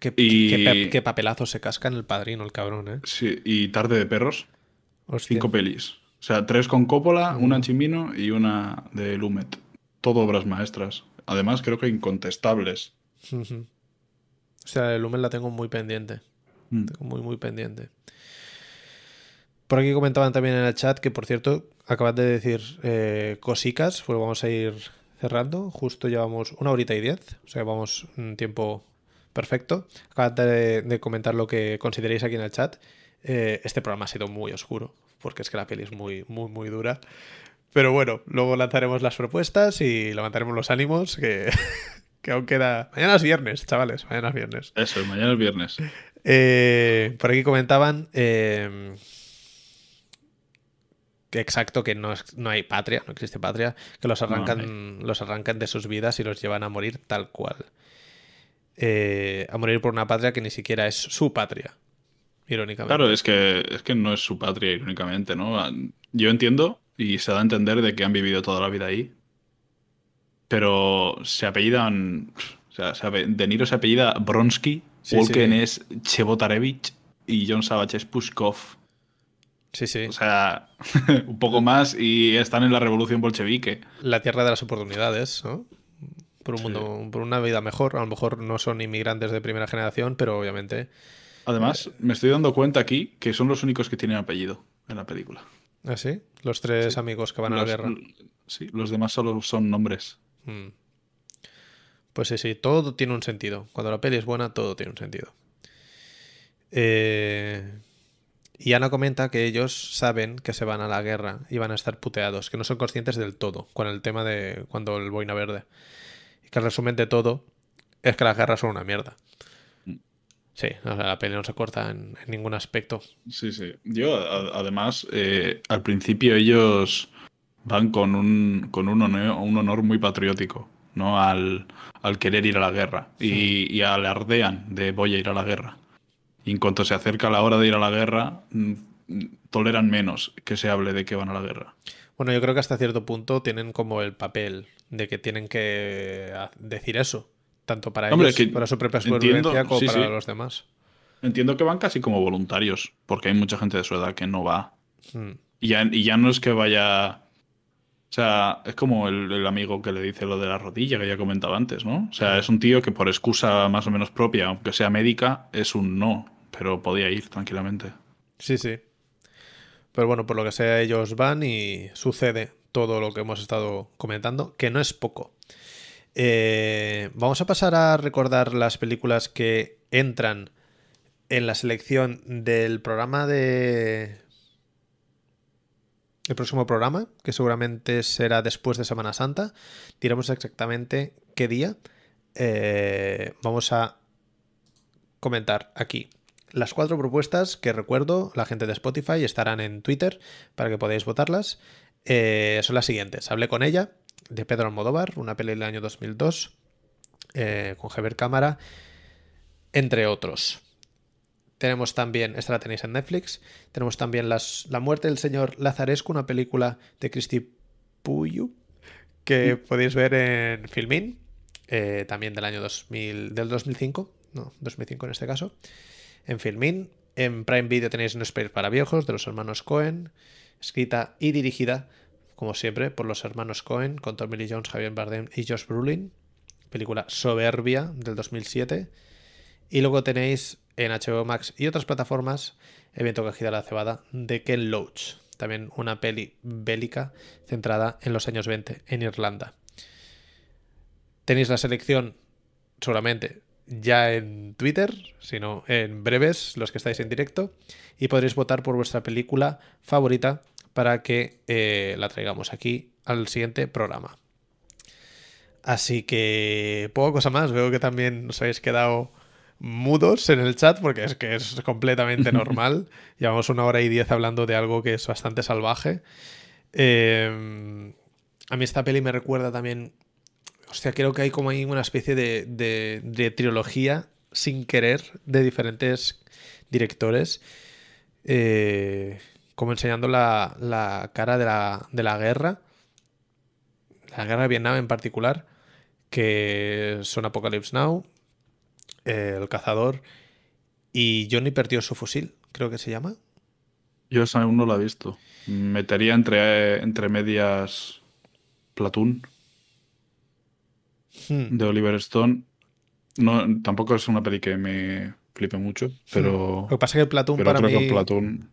Qué, Y- qué pe- qué papelazo se casca en el padrino, el cabrón, ¿eh? Sí, y Tarde de Perros, Hostia. cinco pelis. O sea, tres con Coppola, Mm. una en Chimino y una de Lumet. Todo obras maestras. Además, creo que incontestables. O sea, el Lumen la tengo muy pendiente. Mm. Tengo muy, muy pendiente. Por aquí comentaban también en el chat que, por cierto, acaban de decir eh, cosicas, pues vamos a ir cerrando. Justo llevamos una horita y diez, o sea, vamos un tiempo perfecto. Acaban de, de comentar lo que consideréis aquí en el chat. Eh, este programa ha sido muy oscuro, porque es que la peli es muy, muy, muy dura. Pero bueno, luego lanzaremos las propuestas y levantaremos los ánimos, que, que aún queda... Mañana es viernes, chavales, mañana es viernes. Eso, mañana es viernes. Eh, por aquí comentaban eh, exacto que no, es- no hay patria, no existe patria, que los no arrancan, los arrancan de sus vidas y los llevan a morir tal cual. Eh, a morir por una patria que ni siquiera es su patria, irónicamente. Claro, es que, es que no es su patria, irónicamente, ¿no? Yo entiendo y se da a entender de que han vivido toda la vida ahí. Pero se apellidan. O sea, se ape- De Niro se apellida Bronsky, Sí, Walken sí. es Chevotarevich y John Savage es Pushkov. Sí, sí. O sea, un poco más y están en la revolución bolchevique. La tierra de las oportunidades, ¿no? Por un Sí. mundo, por una vida mejor. A lo mejor no son inmigrantes de primera generación, pero obviamente. Además, me estoy dando cuenta aquí que son los únicos que tienen apellido en la película. ¿Así? Los tres Sí. amigos que van a la guerra. Sí, los demás solo son nombres. Mm. Pues sí, sí, todo tiene un sentido. Cuando la peli es buena, todo tiene un sentido. Eh, Y Ana comenta que ellos saben que se van a la guerra y van a estar puteados, que no son conscientes del todo con el tema de cuando el boina verde. Y que el resumen de todo es que las guerras son una mierda. Sí, la peli no se corta en, ningún aspecto. Sí, sí. Yo, además, eh, al principio ellos van con un, con un honor, un honor muy patriótico, ¿no? Al, al, querer ir a la guerra. Y, y, alardean de voy a ir a la guerra. Y en cuanto se acerca la hora de ir a la guerra, mm, toleran menos que se hable de que van a la guerra. Bueno, yo creo que hasta cierto punto tienen como el papel de que tienen que decir eso, tanto para ellos, para su propia supervivencia, como para los demás. Entiendo que van casi como voluntarios, porque hay mucha gente de su edad que no va. Hmm. Y, ya, y, ya, no es que vaya. O sea, es como el, amigo que le dice lo de la rodilla que ya comentaba antes, ¿no? O sea, hmm. es un tío que por excusa más o menos propia, aunque sea médica, es un no, pero podía ir tranquilamente. Sí, sí. Pero bueno, por lo que sea, ellos van y sucede todo lo que hemos estado comentando, que no es poco. Eh, vamos a pasar a recordar las películas que entran en la selección del programa de... El próximo programa, que seguramente será después de Semana Santa. Diremos exactamente qué día. Eh, vamos a comentar aquí las cuatro propuestas que recuerdo, la gente de Spotify estarán en Twitter para que podáis votarlas. Eh, son las siguientes. Hablé con ella, de Pedro Almodóvar, una peli del año 2002, eh, con Javier Cámara, entre otros. Tenemos también, esta la tenéis en Netflix, tenemos también las, La muerte del señor Lazarescu, una película de Cristi Puyu, que mm. podéis ver en Filmin, eh, también del año 2000, del 2005, no, 2005 en este caso en Filmin. En Prime Video tenéis No Space para Viejos de los hermanos Cohen, escrita y dirigida, como siempre, por los hermanos Cohen, con Tommy Lee Jones, Javier Bardem y Josh Brolin. Película soberbia del 2007. Y luego tenéis en HBO Max y otras plataformas Evento que la cebada de Ken Loach. También una peli bélica centrada en los años 20 en Irlanda. Tenéis la selección, seguramente, ya en Twitter, sino en breves, los que estáis en directo, y podréis votar por vuestra película favorita para que eh, la traigamos aquí al siguiente programa. Así que poco cosa más, veo que también os habéis quedado mudos en el chat porque es que es completamente normal. Llevamos una hora y diez hablando de algo que es bastante salvaje. Eh, a mí esta peli me recuerda también Hostia, creo que hay como una especie de, de, trilogía sin querer de diferentes directores. Eh, como enseñando la, cara de la, de la, guerra. La guerra de Vietnam en particular. Que son Apocalypse Now. Eh, el cazador. Y Johnny perdió su fusil, creo que se llama. Yo esa aún no la he visto. Metería entre, entre medias Platoon. Hmm. de Oliver Stone. No, tampoco es una peli que me flipe mucho, pero. Lo que pasa es que Platoon para mí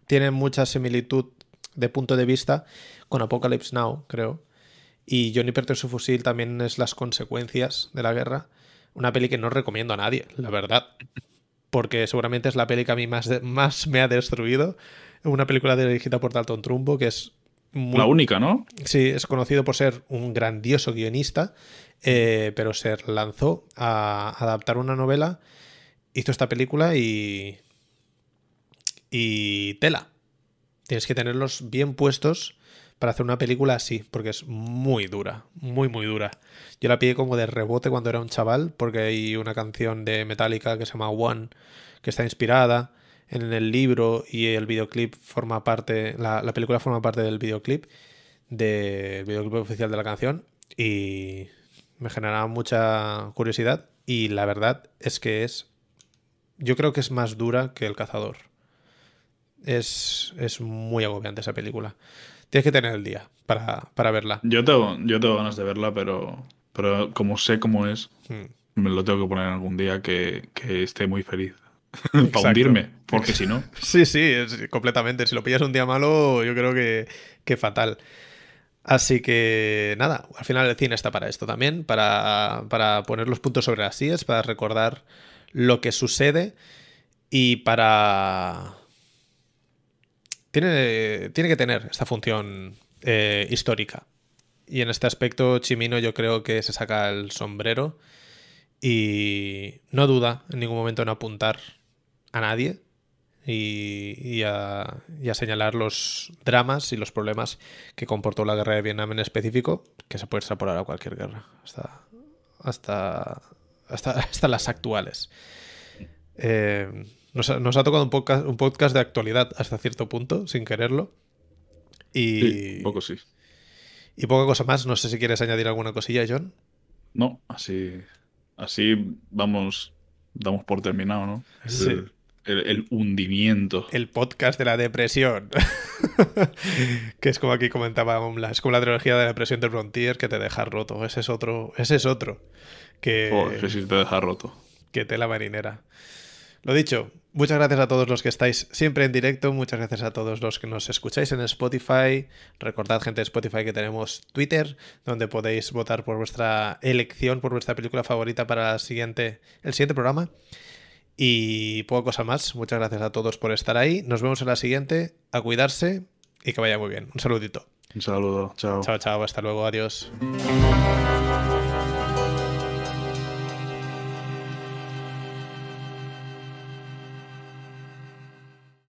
tiene mucha similitud de punto de vista con Apocalypse Now, creo. Y Johnny Perter su fusil también es las consecuencias de la guerra. Una peli que no recomiendo a nadie, la verdad. Porque seguramente es la peli que a mí más, más me ha destruido. Una película dirigida por Dalton Trumbo, que es la única, ¿no? Sí, es conocido por ser un grandioso guionista, eh, pero se lanzó a adaptar una novela, hizo esta película y. y tela. Tienes que tenerlos bien puestos para hacer una película así, porque es muy dura, muy, muy dura. Yo la pillé como de rebote cuando era un chaval, porque hay una canción de Metallica que se llama One, que está inspirada en el libro y el videoclip forma parte, la, película forma parte del videoclip, del videoclip oficial de la canción y me generaba mucha curiosidad y la verdad es que es, yo creo que es más dura que El Cazador. Es, es muy agobiante esa película. Tienes que tener el día para, verla. Yo tengo, yo tengo ganas de verla, pero, pero como sé cómo es, hmm. me lo tengo que poner algún día que, que esté muy feliz. para hundirme, porque si no. Sí, sí, completamente. Si lo pillas un día malo, yo creo que, que fatal. Así que nada, al final el cine está para esto también, para, para poner los puntos sobre las sillas, para recordar lo que sucede y para... Tiene, tiene que tener esta función eh, histórica. Y en este aspecto, Chimino yo creo que se saca el sombrero y no duda en ningún momento en apuntar a nadie y, a, señalar los dramas y los problemas que comportó la guerra de Vietnam en específico, que se puede extrapolar a cualquier guerra, hasta, hasta, hasta, las actuales. Eh, nos, ha, tocado un podcast, un podcast de actualidad hasta cierto punto, sin quererlo. Y, poco sí. Y poca cosa más. No sé si quieres añadir alguna cosilla, John. No, así, así vamos, damos por terminado, ¿no? Sí. El, hundimiento. El podcast de la depresión. que es como aquí comentaba es como la trilogía de la depresión de Frontier que te deja roto. Ese es otro. Ese es otro. Que, que sí te deja roto. Que tela marinera. Lo dicho, muchas gracias a todos los que estáis siempre en directo, muchas gracias a todos los que nos escucháis en Spotify. Recordad, gente de Spotify, que tenemos Twitter, donde podéis votar por vuestra elección, por vuestra película favorita para el siguiente, el siguiente programa. Y poco cosa más. Muchas gracias a todos por estar ahí. Nos vemos en la siguiente. A cuidarse y que vaya muy bien. Un saludito. Un saludo. Chao. Chao, chao. Hasta luego. Adiós.